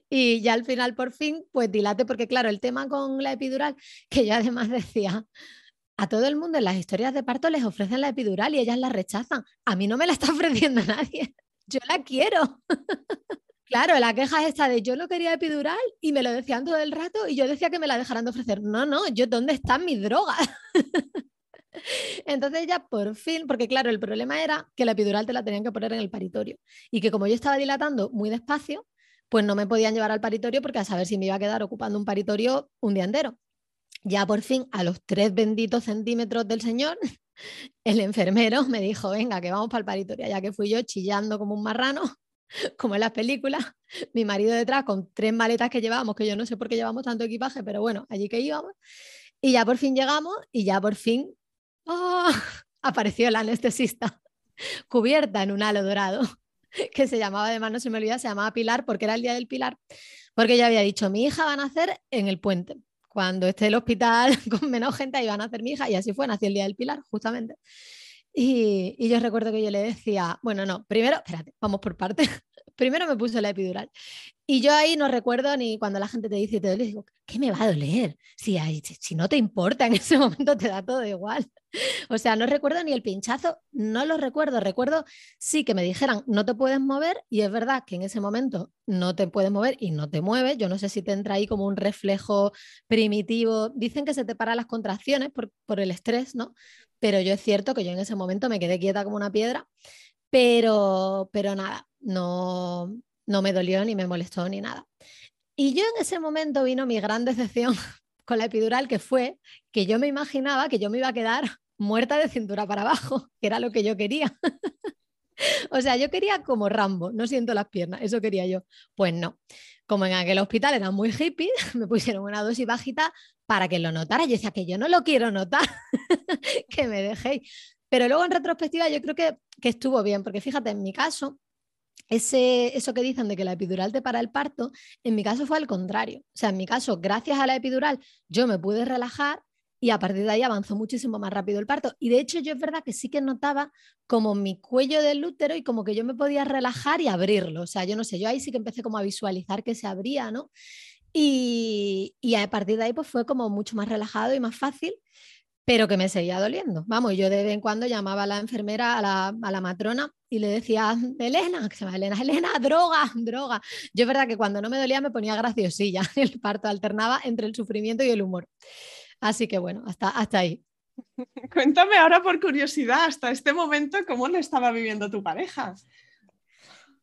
Y ya al final, por fin, pues dilate, porque claro, el tema con la epidural, que yo además decía, a todo el mundo en las historias de parto les ofrecen la epidural y ellas la rechazan. A mí no me la está ofreciendo nadie. Yo la quiero. Claro, la queja es esta de yo no quería epidural y me lo decían todo el rato y yo decía que me la dejaran de ofrecer. No, no, yo dónde están mis drogas. Entonces ya por fin, porque claro, el problema era que la epidural te la tenían que poner en el paritorio y que como yo estaba dilatando muy despacio, pues no me podían llevar al paritorio porque a saber si me iba a quedar ocupando un paritorio un día entero. Ya por fin, a los tres benditos centímetros del señor, el enfermero me dijo, venga, que vamos para el paritorio, ya que fui yo chillando como un marrano como en las películas, mi marido detrás con tres maletas que llevábamos, que yo no sé por qué llevamos tanto equipaje, pero bueno, allí que íbamos. Y ya por fin llegamos y ya por fin ¡oh! apareció la anestesista cubierta en un halo dorado que se llamaba, además no se me olvida, se llamaba Pilar porque era el día del Pilar, porque ella había dicho, mi hija va a nacer en el puente. Cuando esté el hospital con menos gente, ahí va a nacer mi hija y así fue, nació el día del Pilar, justamente. Y, yo recuerdo que yo le decía, bueno, no, primero, espérate, vamos por partes. primero me puse la epidural. Y yo ahí no recuerdo ni cuando la gente te dice, te duele, digo, ¿qué me va a doler? Si, si no te importa, en ese momento te da todo igual. O sea, no recuerdo ni el pinchazo, no lo recuerdo. Recuerdo sí que me dijeran, no te puedes mover, y es verdad que en ese momento no te puedes mover y no te mueves. Yo no sé si te entra ahí como un reflejo primitivo. Dicen que se te paran las contracciones por, por el estrés, ¿no? pero yo es cierto que yo en ese momento me quedé quieta como una piedra, pero, pero nada, no, no me dolió ni me molestó ni nada. Y yo en ese momento vino mi gran decepción con la epidural, que fue que yo me imaginaba que yo me iba a quedar muerta de cintura para abajo, que era lo que yo quería. o sea, yo quería como Rambo, no siento las piernas, eso quería yo. Pues no, como en aquel hospital eran muy hippie, me pusieron una dosis bajita para que lo notara. Yo decía que yo no lo quiero notar, que me dejéis. Pero luego en retrospectiva yo creo que, que, estuvo bien, porque fíjate, en mi caso, ese, eso que dicen de que la epidural te para el parto, en mi caso fue al contrario. O sea, en mi caso, gracias a la epidural, yo me pude relajar y a partir de ahí avanzó muchísimo más rápido el parto. Y de hecho yo es verdad que sí que notaba como mi cuello del útero y como que yo me podía relajar y abrirlo. O sea, yo no sé, yo ahí sí que empecé como a visualizar que se abría, ¿no? Y, y a partir de ahí pues fue como mucho más relajado y más fácil, pero que me seguía doliendo. Vamos, yo de vez en cuando llamaba a la enfermera, a la, a la matrona y le decía, Elena, que se llama Elena, Elena, droga, droga. Yo es verdad que cuando no me dolía me ponía graciosilla, el parto alternaba entre el sufrimiento y el humor. Así que bueno, hasta, hasta ahí. Cuéntame ahora por curiosidad, hasta este momento, ¿cómo lo estaba viviendo tu pareja?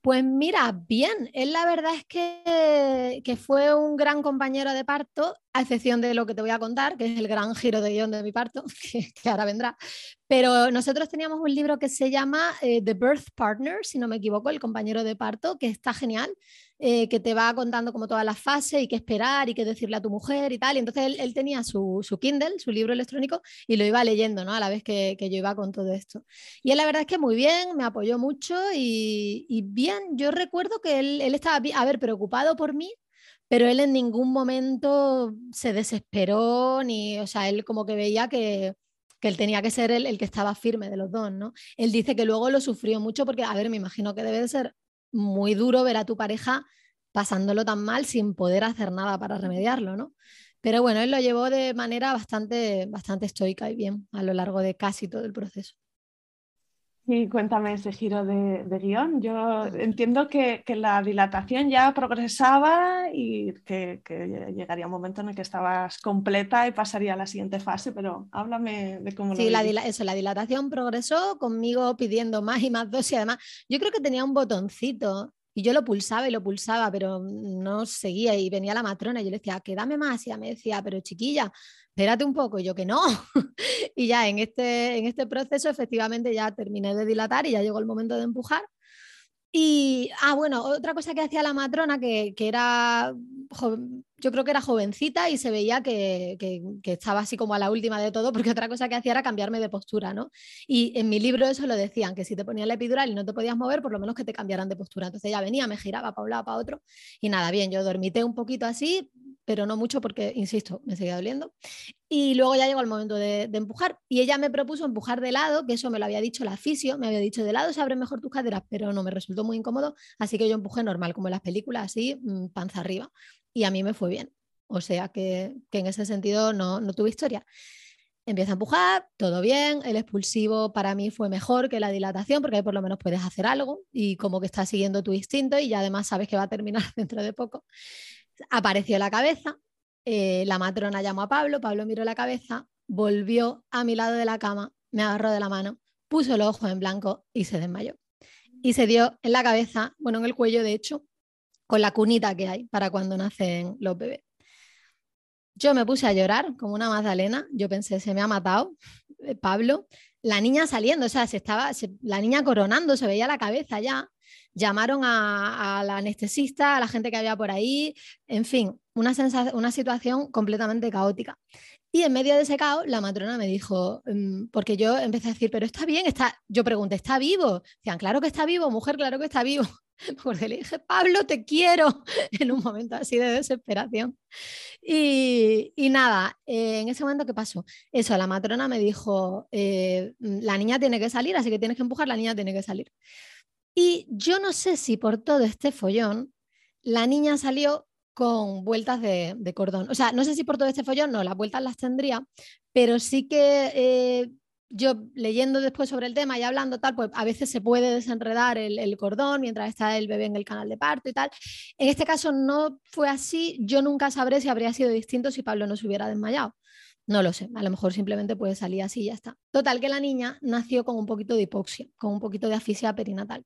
Pues mira, bien, él la verdad es que, que, fue un gran compañero de parto, a excepción de lo que te voy a contar, que es el gran giro de guion de mi parto, que, que ahora vendrá. Pero nosotros teníamos un libro que se llama eh, The Birth Partner, si no me equivoco, el compañero de parto, que está genial, eh, que te va contando como todas las fases y qué esperar y qué decirle a tu mujer y tal. Y entonces él, tenía su, su, Kindle, su libro electrónico, y lo iba leyendo, ¿no? A la vez que, que, yo iba con todo esto. Y él la verdad es que muy bien, me apoyó mucho y, y bien, yo recuerdo que él, él estaba, a ver, preocupado por mí, pero él en ningún momento se desesperó, ni, o sea, él como que veía que, que él tenía que ser el, el, que estaba firme de los dos, ¿no? Él dice que luego lo sufrió mucho porque, a ver, me imagino que debe de ser muy duro ver a tu pareja pasándolo tan mal sin poder hacer nada para remediarlo, ¿no? Pero bueno, él lo llevó de manera bastante, bastante estoica y bien a lo largo de casi todo el proceso. Y cuéntame ese giro de, guion. Yo entiendo que, la dilatación ya progresaba y que, llegaría un momento en el que estabas completa y pasaría a la siguiente fase, pero háblame de cómo sí, lo Sí, eso, la dilatación progresó conmigo pidiendo más y más dosis. Además, yo creo que tenía un botoncito y yo lo pulsaba y lo pulsaba, pero no seguía y venía la matrona y yo le decía, que dame más. Y ella me decía, pero chiquilla, espérate un poco, y yo que no. y ya en este, en este proceso efectivamente ya terminé de dilatar y ya llegó el momento de empujar. Y, ah, bueno, otra cosa que hacía la matrona, que, que era, yo creo que era jovencita y se veía que, estaba así como a la última de todo, porque otra cosa que hacía era cambiarme de postura, ¿no? Y en mi libro eso lo decían, que si te ponían la epidural y no te podías mover, por lo menos que te cambiaran de postura. Entonces ya venía, me giraba para un lado, para otro, y nada, bien, yo dormité un poquito así, pero no mucho porque, insisto, me seguía doliendo. Y luego ya llegó el momento de, empujar y ella me propuso empujar de lado, que eso me lo había dicho la fisio, me había dicho de lado se abren mejor tus caderas, pero no me resultó muy incómodo, así que yo empujé normal, como en las películas, así, mm, panza arriba. Y a mí me fue bien. O sea que, en ese sentido no, no tuve historia. Empieza a empujar, todo bien, el expulsivo para mí fue mejor que la dilatación porque ahí por lo menos puedes hacer algo y como que estás siguiendo tu instinto y ya además sabes que va a terminar dentro de poco. Apareció la cabeza, eh, la matrona llamó a Pablo, Pablo miró la cabeza, volvió a mi lado de la cama, me agarró de la mano, puso los ojos en blanco y se desmayó. Y se dio en la cabeza, bueno, en el cuello de hecho, con la cunita que hay para cuando nacen los bebés. Yo me puse a llorar como una magdalena, yo pensé, se me ha matado eh, Pablo, la niña saliendo, o sea, se estaba, la niña coronando, se veía la cabeza ya, llamaron a, la anestesista, a la gente que había por ahí, en fin, una, una situación completamente caótica. Y en medio de ese caos, la matrona me dijo, mm, porque yo empecé a decir, pero está bien, está, yo pregunté, ¿está vivo? Decían, claro que está vivo, mujer, claro que está vivo. Porque le dije, Pablo, te quiero, en un momento así de desesperación. Y, nada, eh, en ese momento, ¿qué pasó? Eso, la matrona me dijo, eh, mm, la niña tiene que salir, así que tienes que empujar, la niña tiene que salir. Y yo no sé si por todo este follón la niña salió con vueltas de, cordón. O sea, no sé si por todo este follón, no, las vueltas las tendría, pero sí que eh, yo leyendo después sobre el tema y hablando tal, pues a veces se puede desenredar el, cordón mientras está el bebé en el canal de parto y tal. En este caso no fue así, yo nunca sabré si habría sido distinto si Pablo no se hubiera desmayado. No lo sé, a lo mejor simplemente puede salir así y ya está. Total, que la niña nació con un poquito de hipoxia, con un poquito de asfixia perinatal.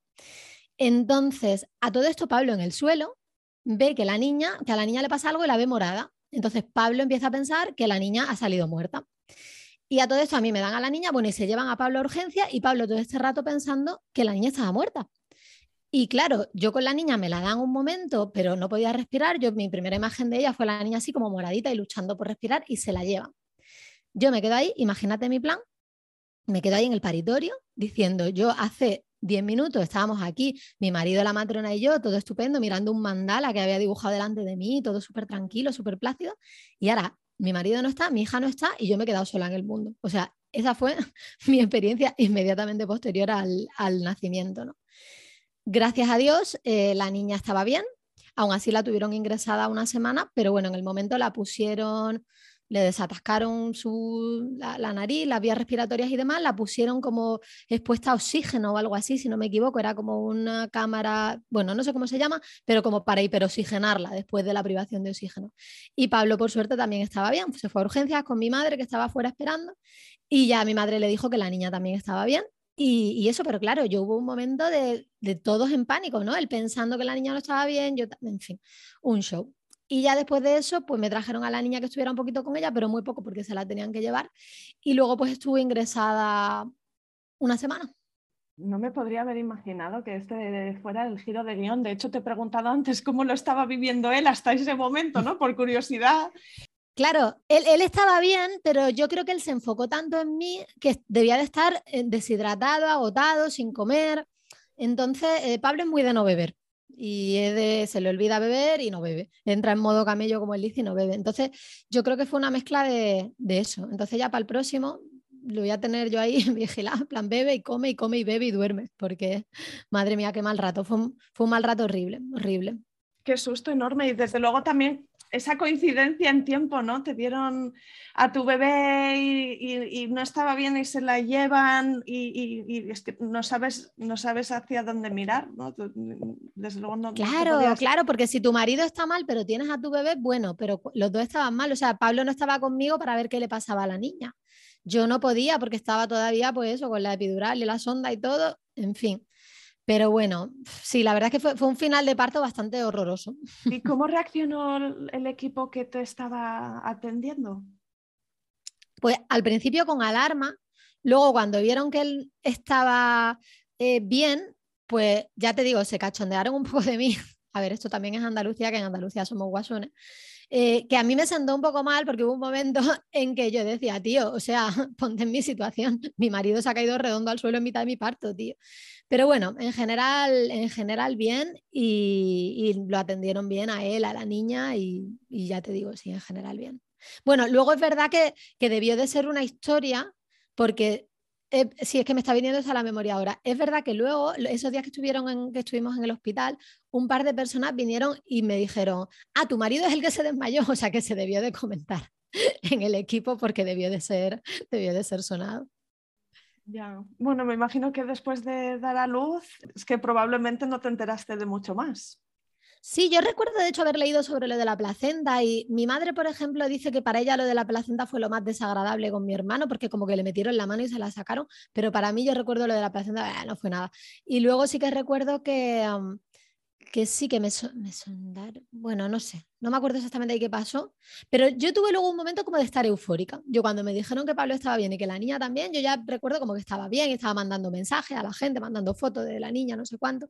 Entonces, a todo esto Pablo en el suelo ve que la niña, que a la niña le pasa algo y la ve morada. Entonces Pablo empieza a pensar que la niña ha salido muerta. Y a todo esto a mí me dan a la niña, bueno, y se llevan a Pablo a urgencia y Pablo todo este rato pensando que la niña estaba muerta. Y claro, yo con la niña me la dan un momento, pero no podía respirar. Yo mi primera imagen de ella fue la niña así como moradita y luchando por respirar y se la llevan. Yo me quedo ahí, imagínate mi plan, me quedo ahí en el paritorio diciendo, yo hace 10 minutos estábamos aquí, mi marido, la matrona y yo, todo estupendo, mirando un mandala que había dibujado delante de mí, todo súper tranquilo, súper plácido, y ahora mi marido no está, mi hija no está y yo me he quedado sola en el mundo. O sea, esa fue mi experiencia inmediatamente posterior al, nacimiento. ¿no? Gracias a Dios, eh, la niña estaba bien, aún así la tuvieron ingresada una semana, pero bueno, en el momento la pusieron le desatascaron su, la, nariz, las vías respiratorias y demás, la pusieron como expuesta a oxígeno o algo así, si no me equivoco, era como una cámara, bueno, no sé cómo se llama, pero como para hiperoxigenarla después de la privación de oxígeno. Y Pablo, por suerte, también estaba bien, se fue a urgencias con mi madre que estaba afuera esperando y ya mi madre le dijo que la niña también estaba bien. Y, eso, pero claro, yo hubo un momento de, de todos en pánico, ¿no? Él pensando que la niña no estaba bien, yo, en fin, un show. Y ya después de eso, pues me trajeron a la niña que estuviera un poquito con ella, pero muy poco porque se la tenían que llevar. Y luego pues estuve ingresada una semana. No me podría haber imaginado que este fuera el giro de guion. De hecho, te he preguntado antes cómo lo estaba viviendo él hasta ese momento, ¿no? Por curiosidad. Claro, él, estaba bien, pero yo creo que él se enfocó tanto en mí que debía de estar eh, deshidratado, agotado, sin comer. Entonces, eh, Pablo es muy de no beber y se le olvida beber y no bebe. Entra en modo camello como él dice y no bebe. Entonces, yo creo que fue una mezcla de, eso. Entonces, ya para el próximo lo voy a tener yo ahí vigilado, plan bebe y come y come y bebe y duerme, porque madre mía, qué mal rato. Fue un, fue un mal rato horrible, horrible. Qué susto enorme y desde luego también esa coincidencia en tiempo, ¿no? Te dieron a tu bebé y, no estaba bien y se la llevan y, es que no sabes, no sabes hacia dónde mirar, ¿no? Desde luego no. Claro, claro, porque si tu marido está mal, pero tienes a tu bebé, bueno, pero los dos estaban mal. O sea, Pablo no estaba conmigo para ver qué le pasaba a la niña. Yo no podía porque estaba todavía, pues eso, con la epidural y la sonda y todo, en fin. Pero bueno, sí, la verdad es que fue, un final de parto bastante horroroso. ¿Y cómo reaccionó el equipo que te estaba atendiendo? Pues al principio con alarma, luego cuando vieron que él estaba eh, bien, pues ya te digo, se cachondearon un poco de mí. A ver, esto también es Andalucía, que en Andalucía somos guasones. Eh, que a mí me sentó un poco mal porque hubo un momento en que yo decía, tío, o sea, ponte en mi situación, mi marido se ha caído redondo al suelo en mitad de mi parto, tío. Pero bueno, en general, en general bien y, lo atendieron bien a él, a la niña y, ya te digo, sí, en general bien. Bueno, luego es verdad que, que debió de ser una historia porque eh, sí, es que me está viniendo esa la memoria ahora. Es verdad que luego, esos días que, estuvieron que estuvimos en el hospital, un par de personas vinieron y me dijeron, ah, tu marido es el que se desmayó, o sea que se debió de comentar en el equipo porque debió de ser, debió de ser sonado. Ya, bueno, me imagino que después de dar a luz, es que probablemente no te enteraste de mucho más. Sí, yo recuerdo de hecho haber leído sobre lo de la placenta y mi madre, por ejemplo, dice que para ella lo de la placenta fue lo más desagradable con mi hermano porque como que le metieron la mano y se la sacaron, pero para mí yo recuerdo lo de la placenta, ah, no fue nada. Y luego sí que recuerdo que, que sí que me, me sondaron, bueno, no sé, no me acuerdo exactamente de qué pasó, pero yo tuve luego un momento como de estar eufórica. Yo cuando me dijeron que Pablo estaba bien y que la niña también, yo ya recuerdo como que estaba bien, estaba mandando mensajes a la gente, mandando fotos de la niña, no sé cuánto.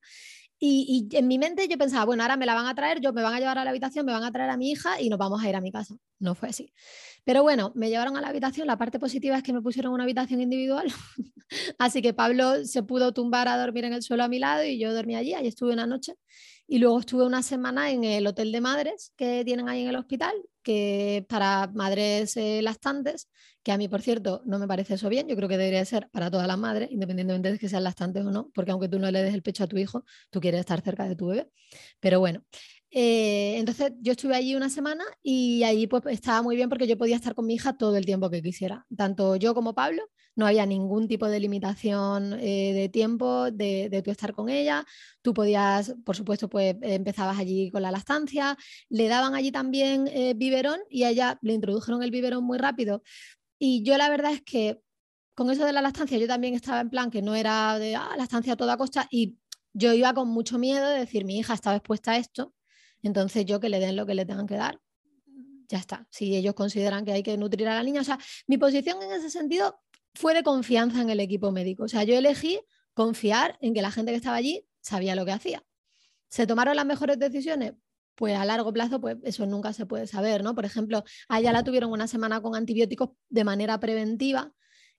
Y, en mi mente yo pensaba, bueno, ahora me la van a traer, yo me van a llevar a la habitación, me van a traer a mi hija y nos vamos a ir a mi casa. No fue así. Pero bueno, me llevaron a la habitación. La parte positiva es que me pusieron una habitación individual. así que Pablo se pudo tumbar a dormir en el suelo a mi lado y yo dormí allí. Allí estuve una noche. Y luego estuve una semana en el hotel de madres que tienen ahí en el hospital, que para madres eh, lactantes, que a mí, por cierto, no me parece eso bien. Yo creo que debería ser para todas las madres, independientemente de que sean lactantes o no, porque aunque tú no le des el pecho a tu hijo, tú quieres estar cerca de tu bebé. Pero bueno, eh, entonces yo estuve allí una semana y allí pues estaba muy bien porque yo podía estar con mi hija todo el tiempo que quisiera, tanto yo como Pablo, no había ningún tipo de limitación eh, de tiempo de, de, tú estar con ella, tú podías, por supuesto, pues empezabas allí con la lactancia, le daban allí también eh, biberón y a ella le introdujeron el biberón muy rápido. Y yo la verdad es que con eso de la lactancia yo también estaba en plan que no era de ah, lactancia a toda costa y yo iba con mucho miedo de decir mi hija estaba expuesta a esto entonces yo que le den lo que le tengan que dar, ya está. Si ellos consideran que hay que nutrir a la niña, o sea, mi posición en ese sentido fue de confianza en el equipo médico. O sea, yo elegí confiar en que la gente que estaba allí sabía lo que hacía. ¿Se tomaron las mejores decisiones? Pues a largo plazo, pues eso nunca se puede saber, ¿no? Por ejemplo, allá la tuvieron una semana con antibióticos de manera preventiva,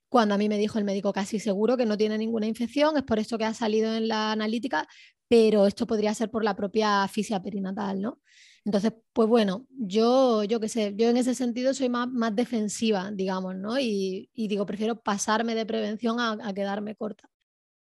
cuando a mí me dijo el médico casi seguro que no tiene ninguna infección, es por esto que ha salido en la analítica, pero esto podría ser por la propia fisia perinatal, ¿no? Entonces, pues bueno, yo, yo qué sé, yo en ese sentido soy más, más defensiva, digamos, ¿no? Y, digo, prefiero pasarme de prevención a quedarme corta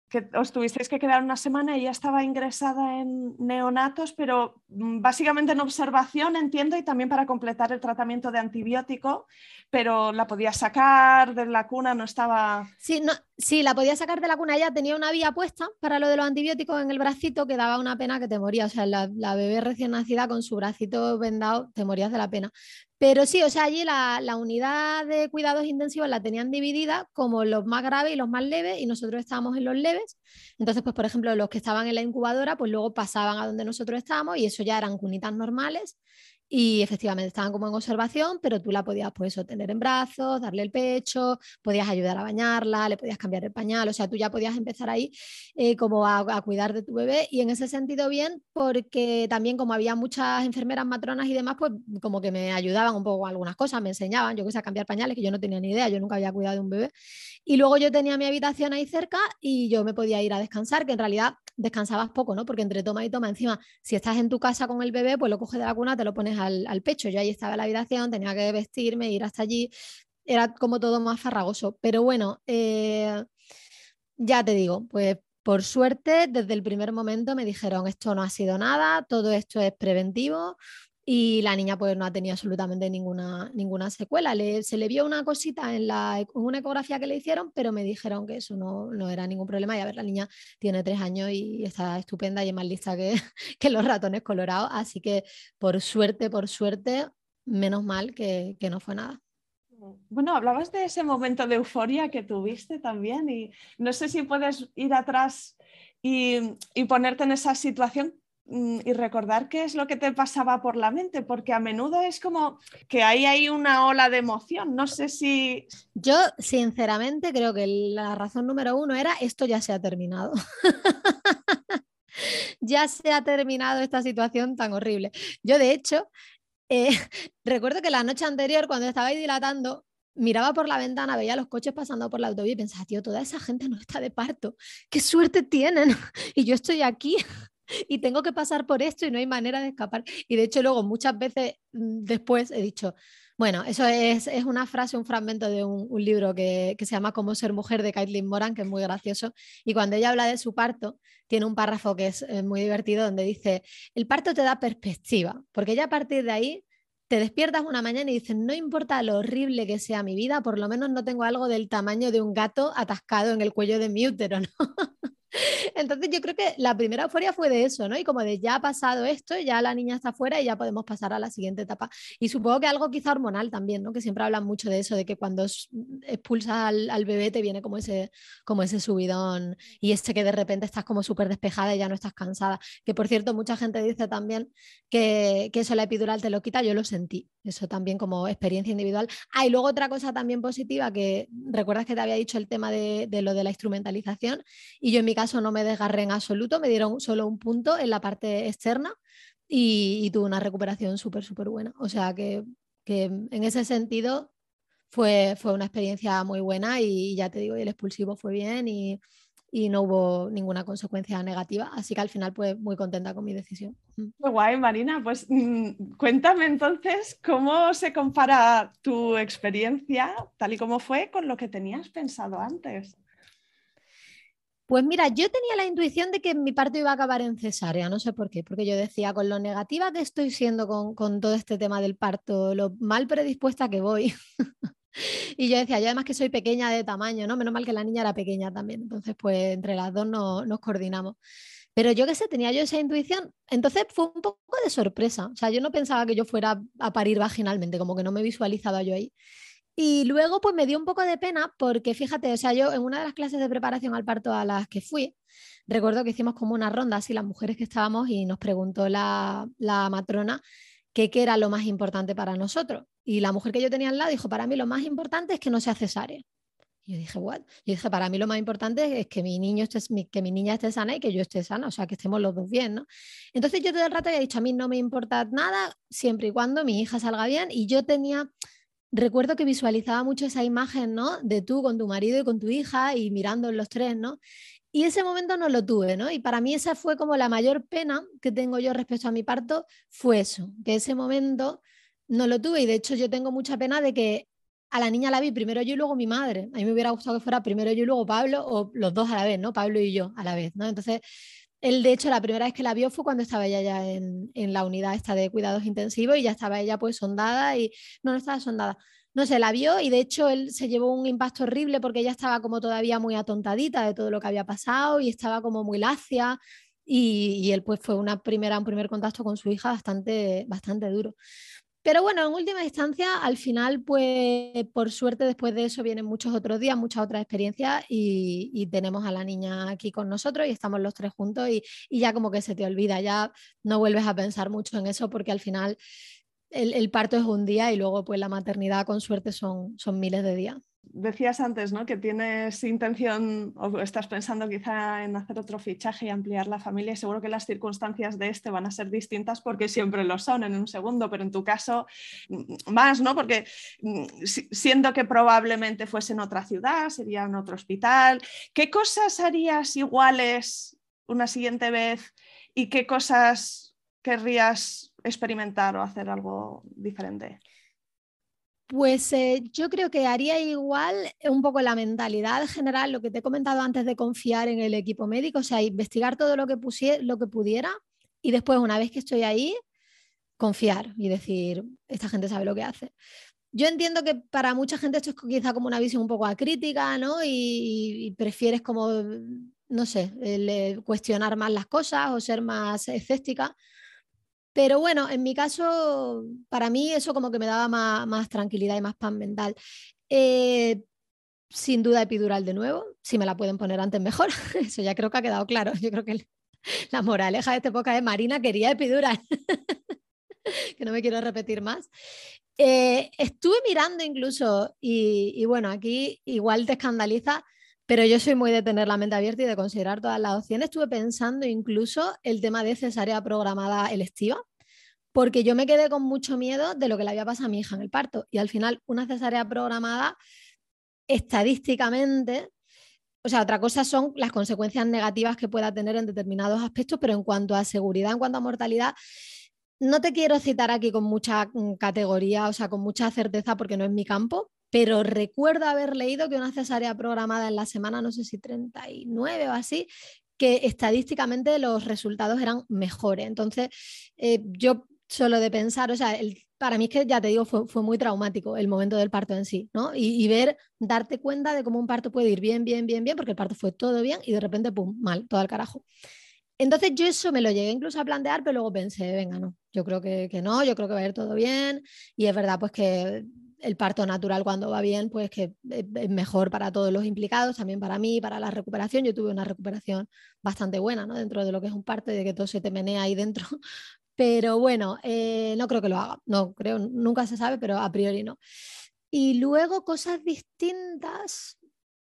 que os tuvisteis que quedar una semana y ya estaba ingresada en neonatos, pero mm, básicamente en observación, entiendo, y también para completar el tratamiento de antibiótico, pero la podía sacar de la cuna, no estaba... Sí, no, sí, la podía sacar de la cuna, ella tenía una vía puesta para lo de los antibióticos en el bracito que daba una pena que te moría, o sea, la, la bebé recién nacida con su bracito vendado, te morías de la pena. Pero sí, o sea, allí la, unidad de cuidados intensivos la tenían dividida como los más graves y los más leves y nosotros estábamos en los leves. Entonces, pues por ejemplo, los que estaban en la incubadora, pues luego pasaban a donde nosotros estábamos y eso ya eran cunitas normales y efectivamente estaban como en observación, pero tú la podías pues tener en brazos, darle el pecho, podías ayudar a bañarla, le podías cambiar el pañal, o sea, tú ya podías empezar ahí eh, como a, cuidar de tu bebé y en ese sentido bien, porque también como había muchas enfermeras matronas y demás, pues como que me ayudaban un poco algunas cosas, me enseñaban, yo que sé, a cambiar pañales, que yo no tenía ni idea, yo nunca había cuidado de un bebé. Y luego yo tenía mi habitación ahí cerca y yo me podía ir a descansar, que en realidad descansabas poco, ¿no? Porque entre toma y toma, encima, si estás en tu casa con el bebé, pues lo coges de la cuna, te lo pones al, pecho. Yo ahí estaba la habitación, tenía que vestirme, ir hasta allí, era como todo más farragoso. Pero bueno, eh, ya te digo, pues por suerte, desde el primer momento me dijeron, esto no ha sido nada, todo esto es preventivo, y la niña pues no ha tenido absolutamente ninguna, ninguna secuela. se le vio una cosita en, la, una ecografía que le hicieron, pero me dijeron que eso no, no, era ningún problema. Y a ver, la niña tiene tres años y está estupenda y es más lista que, que los ratones colorados. Así que por suerte, por suerte, menos mal que, que no fue nada. Bueno, hablabas de ese momento de euforia que tuviste también y no sé si puedes ir atrás y, y ponerte en esa situación y recordar qué es lo que te pasaba por la mente, porque a menudo es como que ahí hay una ola de emoción. No sé si... Yo, sinceramente, creo que la razón número uno era esto ya se ha terminado. ya se ha terminado esta situación tan horrible. Yo, de hecho, eh, recuerdo que la noche anterior, cuando estaba ahí dilatando, miraba por la ventana, veía los coches pasando por la autovía y pensaba, tío, toda esa gente no está de parto. ¡Qué suerte tienen! y yo estoy aquí y tengo que pasar por esto y no hay manera de escapar. Y de hecho luego muchas veces mm, después he dicho, bueno, eso es, es una frase, un fragmento de un, libro que, que, se llama Cómo ser mujer de Caitlin Moran, que es muy gracioso. Y cuando ella habla de su parto, tiene un párrafo que es eh, muy divertido donde dice, el parto te da perspectiva, porque ya a partir de ahí te despiertas una mañana y dices, no importa lo horrible que sea mi vida, por lo menos no tengo algo del tamaño de un gato atascado en el cuello de mi útero, ¿no? Entonces yo creo que la primera euforia fue de eso, ¿no? Y como de ya ha pasado esto, ya la niña está fuera y ya podemos pasar a la siguiente etapa. Y supongo que algo quizá hormonal también, ¿no? Que siempre hablan mucho de eso, de que cuando expulsas al, bebé te viene como ese, como ese subidón y ese que de repente estás como súper despejada y ya no estás cansada. Que por cierto, mucha gente dice también que, que eso la epidural te lo quita, yo lo sentí, eso también como experiencia individual. Ah, y luego otra cosa también positiva, que recuerdas que te había dicho el tema de, de lo de la instrumentalización y yo en mi caso no me desgarré en absoluto, me dieron solo un punto en la parte externa y, tuve una recuperación súper, súper buena. O sea que, en ese sentido fue, fue una experiencia muy buena y ya te digo, el expulsivo fue bien y, no hubo ninguna consecuencia negativa. Así que al final, pues muy contenta con mi decisión. Mm. Guay, Marina. Pues mm, cuéntame entonces cómo se compara tu experiencia, tal y como fue, con lo que tenías pensado antes. Pues mira, yo tenía la intuición de que mi parto iba a acabar en cesárea, no sé por qué, porque yo decía, con lo negativa que estoy siendo con, todo este tema del parto, lo mal predispuesta que voy. y yo decía, yo además que soy pequeña de tamaño, ¿no? Menos mal que la niña era pequeña también, entonces pues entre las dos nos coordinamos. Pero yo qué sé, tenía yo esa intuición. Entonces fue un poco de sorpresa. O sea, yo no pensaba que yo fuera a parir vaginalmente, como que no me visualizaba yo ahí. Y luego pues me dio un poco de pena porque fíjate, o sea, yo en una de las clases de preparación al parto a las que fui, recuerdo que hicimos como una ronda así las mujeres que estábamos y nos preguntó la, matrona qué era lo más importante para nosotros. Y la mujer que yo tenía al lado dijo, para mí lo más importante es que no sea cesárea. Y yo dije, ¿what? Yo dije, para mí lo más importante es que mi niño esté, que mi niña esté sana y que yo esté sana, o sea, que estemos los dos bien, ¿no? Entonces yo todo el rato había dicho, a mí no me importa nada siempre y cuando mi hija salga bien y yo tenía recuerdo que visualizaba mucho esa imagen, ¿no? De tú con tu marido y con tu hija y mirando los tres, ¿no? Y ese momento no lo tuve, ¿no? Y para mí esa fue como la mayor pena que tengo yo respecto a mi parto, fue eso, que ese momento no lo tuve y de hecho yo tengo mucha pena de que a la niña la vi primero yo y luego mi madre. A mí me hubiera gustado que fuera primero yo y luego Pablo o los dos a la vez, ¿no? Pablo y yo a la vez, ¿no? Entonces él, de hecho, la primera vez que la vio fue cuando estaba ella ya en, la unidad esta de cuidados intensivos y ya estaba ella pues sondada y no, no estaba sondada. No sé, la vio y de hecho él se llevó un impacto horrible porque ella estaba como todavía muy atontadita de todo lo que había pasado y estaba como muy lacia y, y él pues fue una primera, un primer contacto con su hija bastante, bastante duro. Pero bueno, en última instancia, al final, pues por suerte después de eso vienen muchos otros días, muchas otras experiencias y, tenemos a la niña aquí con nosotros y estamos los tres juntos y, ya como que se te olvida, ya no vuelves a pensar mucho en eso porque al final el, el parto es un día y luego pues la maternidad con suerte son, son miles de días decías antes ¿no? que tienes intención o estás pensando quizá en hacer otro fichaje y ampliar la familia seguro que las circunstancias de este van a ser distintas porque siempre lo son en un segundo, pero en tu caso mm, más, ¿no? Porque mm, siendo que probablemente fuese en otra ciudad, sería en otro hospital, ¿qué cosas harías iguales una siguiente vez y qué cosas querrías experimentar o hacer algo diferente? Pues eh, yo creo que haría igual un poco la mentalidad general, lo que te he comentado antes de confiar en el equipo médico, o sea, investigar todo lo que, lo que pudiera y después, una vez que estoy ahí, confiar y decir, esta gente sabe lo que hace. Yo entiendo que para mucha gente esto es quizá como una visión un poco acrítica, ¿no? Y, prefieres como, no sé, eh, cuestionar más las cosas o ser más escéptica. Pero bueno, en mi caso, para mí eso como que me daba más, tranquilidad y más paz mental. Eh, sin duda epidural de nuevo, si me la pueden poner antes mejor, eso ya creo que ha quedado claro. Yo creo que la moraleja de esta época es Marina quería epidural, que no me quiero repetir más. Eh, estuve mirando incluso, y, bueno, aquí igual te escandaliza, pero yo soy muy de tener la mente abierta y de considerar todas las opciones. Estuve pensando incluso el tema de cesárea programada electiva, porque yo me quedé con mucho miedo de lo que le había pasado a mi hija en el parto. Y al final, una cesárea programada, estadísticamente, o sea, otra cosa son las consecuencias negativas que pueda tener en determinados aspectos, pero en cuanto a seguridad, en cuanto a mortalidad, no te quiero citar aquí con mucha mm, categoría, o sea, con mucha certeza porque no es mi campo, pero recuerdo haber leído que una cesárea programada en la semana, no sé si 39 o así, que estadísticamente los resultados eran mejores. Entonces, eh, yo solo de pensar, o sea, para mí es que ya te digo, fue, muy traumático el momento del parto en sí, ¿no? Y, ver, darte cuenta de cómo un parto puede ir bien, bien, bien, bien, porque el parto fue todo bien y de repente, pum, mal, todo al carajo. Entonces yo eso me lo llegué incluso a plantear, pero luego pensé, venga, no, yo creo que, no, yo creo que va a ir todo bien y es verdad pues que el parto natural cuando va bien, pues que es mejor para todos los implicados, también para mí, para la recuperación. Yo tuve una recuperación bastante buena, ¿no? Dentro de lo que es un parto de que todo se te menea ahí dentro. Pero bueno, eh, no creo que lo haga, no creo, nunca se sabe, pero a priori no. Y luego cosas distintas,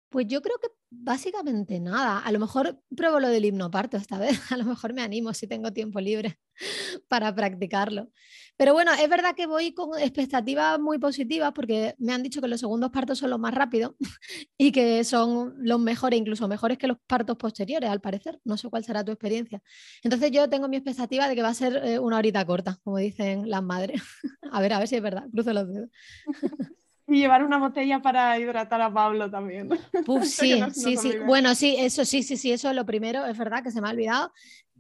pues yo creo que básicamente nada. A lo mejor pruebo lo del hipnoparto esta vez. A lo mejor me animo si tengo tiempo libre para practicarlo. Pero bueno, es verdad que voy con expectativas muy positivas porque me han dicho que los segundos partos son los más rápidos y que son los mejores, incluso mejores que los partos posteriores, al parecer. No sé cuál será tu experiencia. Entonces yo tengo mi expectativa de que va a ser eh, una horita corta, como dicen las madres. a ver, a ver si es verdad. Cruzo los dedos. Y llevar una botella para hidratar a Pablo también. sí, sí, sí. Bueno, sí, eso sí, sí, sí, eso es lo primero, es verdad que se me ha olvidado.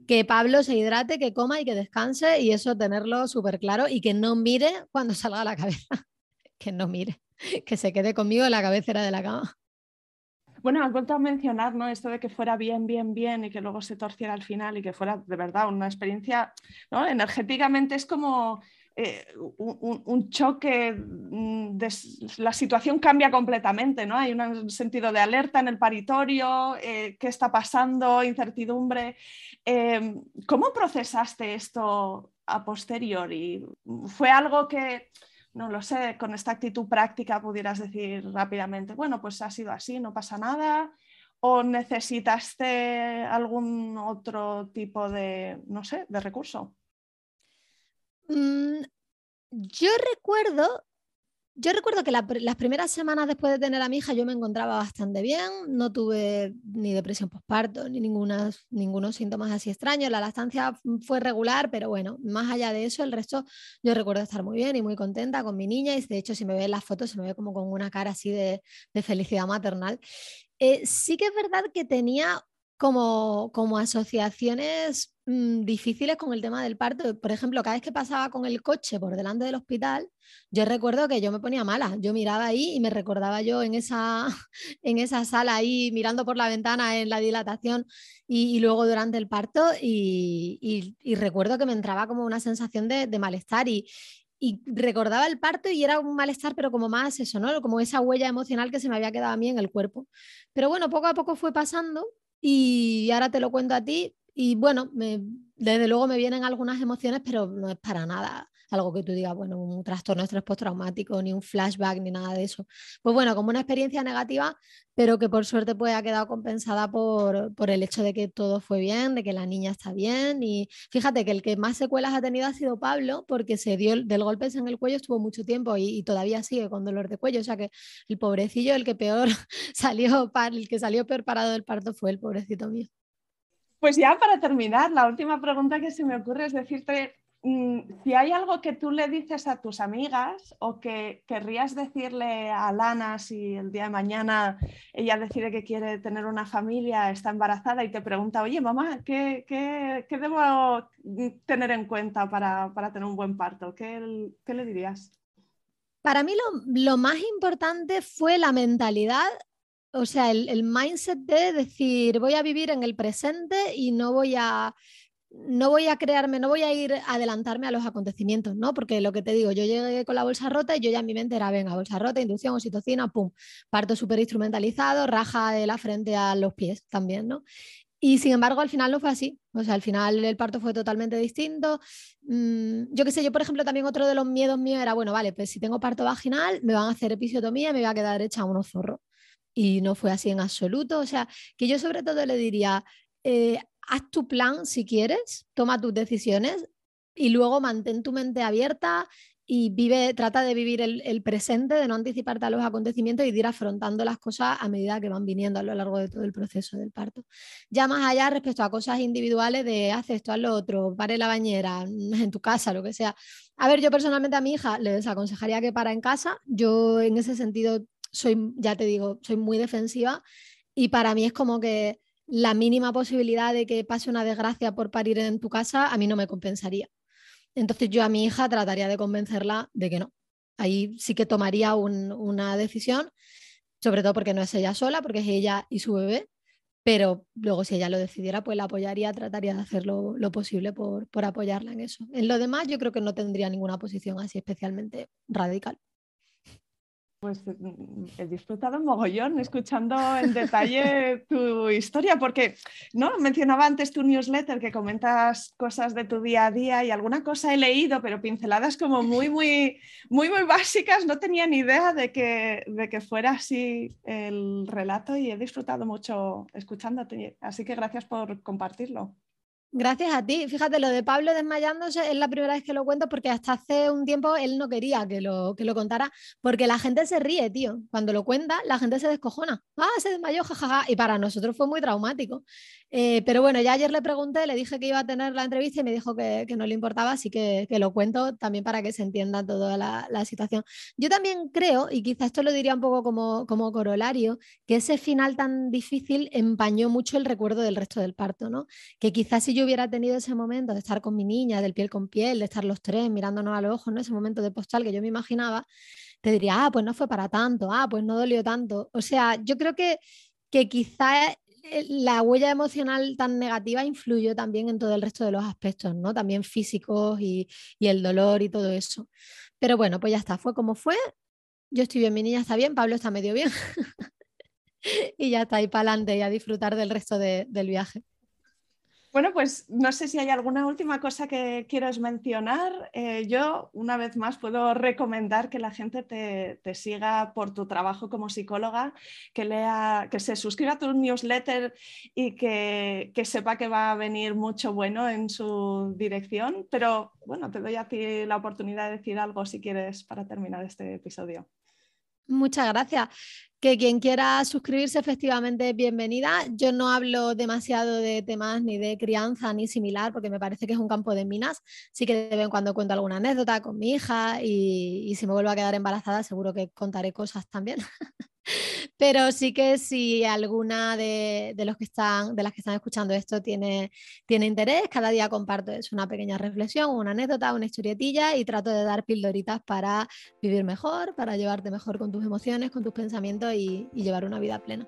Que Pablo se hidrate, que coma y que descanse y eso tenerlo súper claro y que no mire cuando salga a la cabeza. que no mire, que se quede conmigo en la cabecera de la cama. Bueno, has vuelto a mencionar ¿no? esto de que fuera bien, bien, bien y que luego se torciera al final y que fuera de verdad una experiencia, ¿no? energéticamente es como eh, un, choque, mm, la situación cambia completamente, ¿no? Hay un sentido de alerta en el paritorio, eh, qué está pasando, incertidumbre. Em, ¿Cómo procesaste esto a posteriori? ¿Fue algo que, no lo sé, con esta actitud práctica pudieras decir rápidamente, bueno, pues ha sido así, no pasa nada? ¿O necesitaste algún otro tipo de, no sé, de recurso? Mm, yo recuerdo, yo recuerdo que las primeras semanas después de tener a mi hija yo me encontraba bastante bien, no tuve ni depresión postparto ni ninguna, ningunos síntomas así extraños, la lactancia fue regular, pero bueno, más allá de eso, el resto yo recuerdo estar muy bien y muy contenta con mi niña y de hecho si me ven las fotos se me ve como con una cara así de, felicidad maternal. Eh, sí que es verdad que tenía como, como asociaciones mm, difíciles con el tema del parto. Por ejemplo, cada vez que pasaba con el coche por delante del hospital, yo recuerdo que yo me ponía mala. Yo miraba ahí y me recordaba yo en esa, en esa sala ahí mirando por la ventana en la dilatación y, luego durante el parto y, y, recuerdo que me entraba como una sensación de, de malestar y, y recordaba el parto y era un malestar, pero como más eso, ¿no? Como esa huella emocional que se me había quedado a mí en el cuerpo. Pero bueno, poco a poco fue pasando y ahora te lo cuento a ti y bueno, desde luego me vienen algunas emociones, pero no es para nada algo que tú digas, bueno, un trastorno de estrés postraumático, ni un flashback, ni nada de eso. Pues bueno, como una experiencia negativa, pero que por suerte pues ha quedado compensada por, por, el hecho de que todo fue bien, de que la niña está bien. Y fíjate que el que más secuelas ha tenido ha sido Pablo, porque se dio del golpe en el cuello, estuvo mucho tiempo y, todavía sigue con dolor de cuello. O sea que el pobrecillo, el que peor salió, el que salió peor parado del parto fue el pobrecito mío. Pues ya para terminar, la última pregunta que se me ocurre es decirte mm, si hay algo que tú le dices a tus amigas o que querrías decirle a Lana si el día de mañana ella decide que quiere tener una familia, está embarazada y te pregunta, oye mamá, ¿qué, debo tener en cuenta para, tener un buen parto? ¿Qué, le dirías? Para mí lo, más importante fue la mentalidad o sea, el, mindset de decir, voy a vivir en el presente y no voy a no voy a crearme, no voy a ir a adelantarme a los acontecimientos, ¿no? Porque lo que te digo, yo llegué con la bolsa rota y yo ya en mi mente era, venga, bolsa rota, inducción, oxitocina, pum, parto súper instrumentalizado, raja de la frente a los pies también, ¿no? Y sin embargo, al final no fue así. O sea, al final el parto fue totalmente distinto. Mm, yo qué sé, yo por ejemplo también otro de los miedos míos era, bueno, vale, pues si tengo parto vaginal, me van a hacer episiotomía y me va a quedar hecha unos zorros. Y no fue así en absoluto. O sea, que yo sobre todo le diría, eh, haz tu plan si quieres, toma tus decisiones y luego mantén tu mente abierta y vive, trata de vivir el, presente, de no anticiparte a los acontecimientos y de ir afrontando las cosas a medida que van viniendo a lo largo de todo el proceso del parto. Ya más allá respecto a cosas individuales de haz esto, haz lo otro, pare la bañera, en tu casa, lo que sea. A ver, yo personalmente a mi hija le desaconsejaría que para en casa. Yo en ese sentido soy, ya te digo, soy muy defensiva y para mí es como que la mínima posibilidad de que pase una desgracia por parir en tu casa, a mí no me compensaría. Entonces yo a mi hija trataría de convencerla de que no. Ahí sí que tomaría una decisión, sobre todo porque no es ella sola, porque es ella y su bebé, pero luego si ella lo decidiera, pues la apoyaría, trataría de hacer lo, posible por, por apoyarla en eso. En lo demás yo creo que no tendría ninguna posición así especialmente radical. Pues mm, he disfrutado un mogollón escuchando en detalle tu historia, porque no mencionaba antes tu newsletter que comentas cosas de tu día a día y alguna cosa he leído, pero pinceladas como muy, muy, muy, muy básicas. No tenía ni idea de que, de que fuera así el relato y he disfrutado mucho escuchándote. Así que gracias por compartirlo. Gracias a ti. Fíjate, lo de Pablo desmayándose es la primera vez que lo cuento porque hasta hace un tiempo él no quería que lo, que lo contara porque la gente se ríe, tío. Cuando lo cuenta, la gente se descojona. Ah, se desmayó, jajaja. Y para nosotros fue muy traumático. Eh, pero bueno, ya ayer le pregunté, le dije que iba a tener la entrevista y me dijo que, no le importaba, así que, lo cuento también para que se entienda toda la, situación. Yo también creo, y quizás esto lo diría un poco como, como corolario, que ese final tan difícil empañó mucho el recuerdo del resto del parto, ¿no? Que quizás si yo hubiera tenido ese momento de estar con mi niña, del piel con piel, de estar los tres mirándonos a los ojos, ¿no? ese momento de postal que yo me imaginaba, te diría, ah, pues no fue para tanto, ah, pues no dolió tanto. O sea, yo creo que, que quizá la huella emocional tan negativa influyó también en todo el resto de los aspectos, ¿no? También físicos y, y el dolor y todo eso. Pero bueno, pues ya está, fue como fue. Yo estoy bien, mi niña está bien, Pablo está medio bien. y ya está ahí para adelante y a disfrutar del resto del viaje. Bueno, pues no sé si hay alguna última cosa que quieras mencionar. Eh, yo, una vez más, puedo recomendar que la gente te, siga por tu trabajo como psicóloga, que, lea, que se suscriba a tu newsletter y que, que sepa que va a venir mucho bueno en su dirección. Pero bueno, te doy a ti la oportunidad de decir algo si quieres para terminar este episodio. Muchas gracias que quien quiera suscribirse efectivamente bienvenida. Yo no hablo demasiado de temas ni de crianza ni similar porque me parece que es un campo de minas. Sí que de vez en cuando cuento alguna anécdota con mi hija y, y si me vuelvo a quedar embarazada seguro que contaré cosas también. Pero sí que si alguna de, los que están, de las que están escuchando esto tiene, tiene interés, cada día comparto una pequeña reflexión, una anécdota, una historietilla y trato de dar pildoritas para vivir mejor, para llevarte mejor con tus emociones, con tus pensamientos y llevar una vida plena.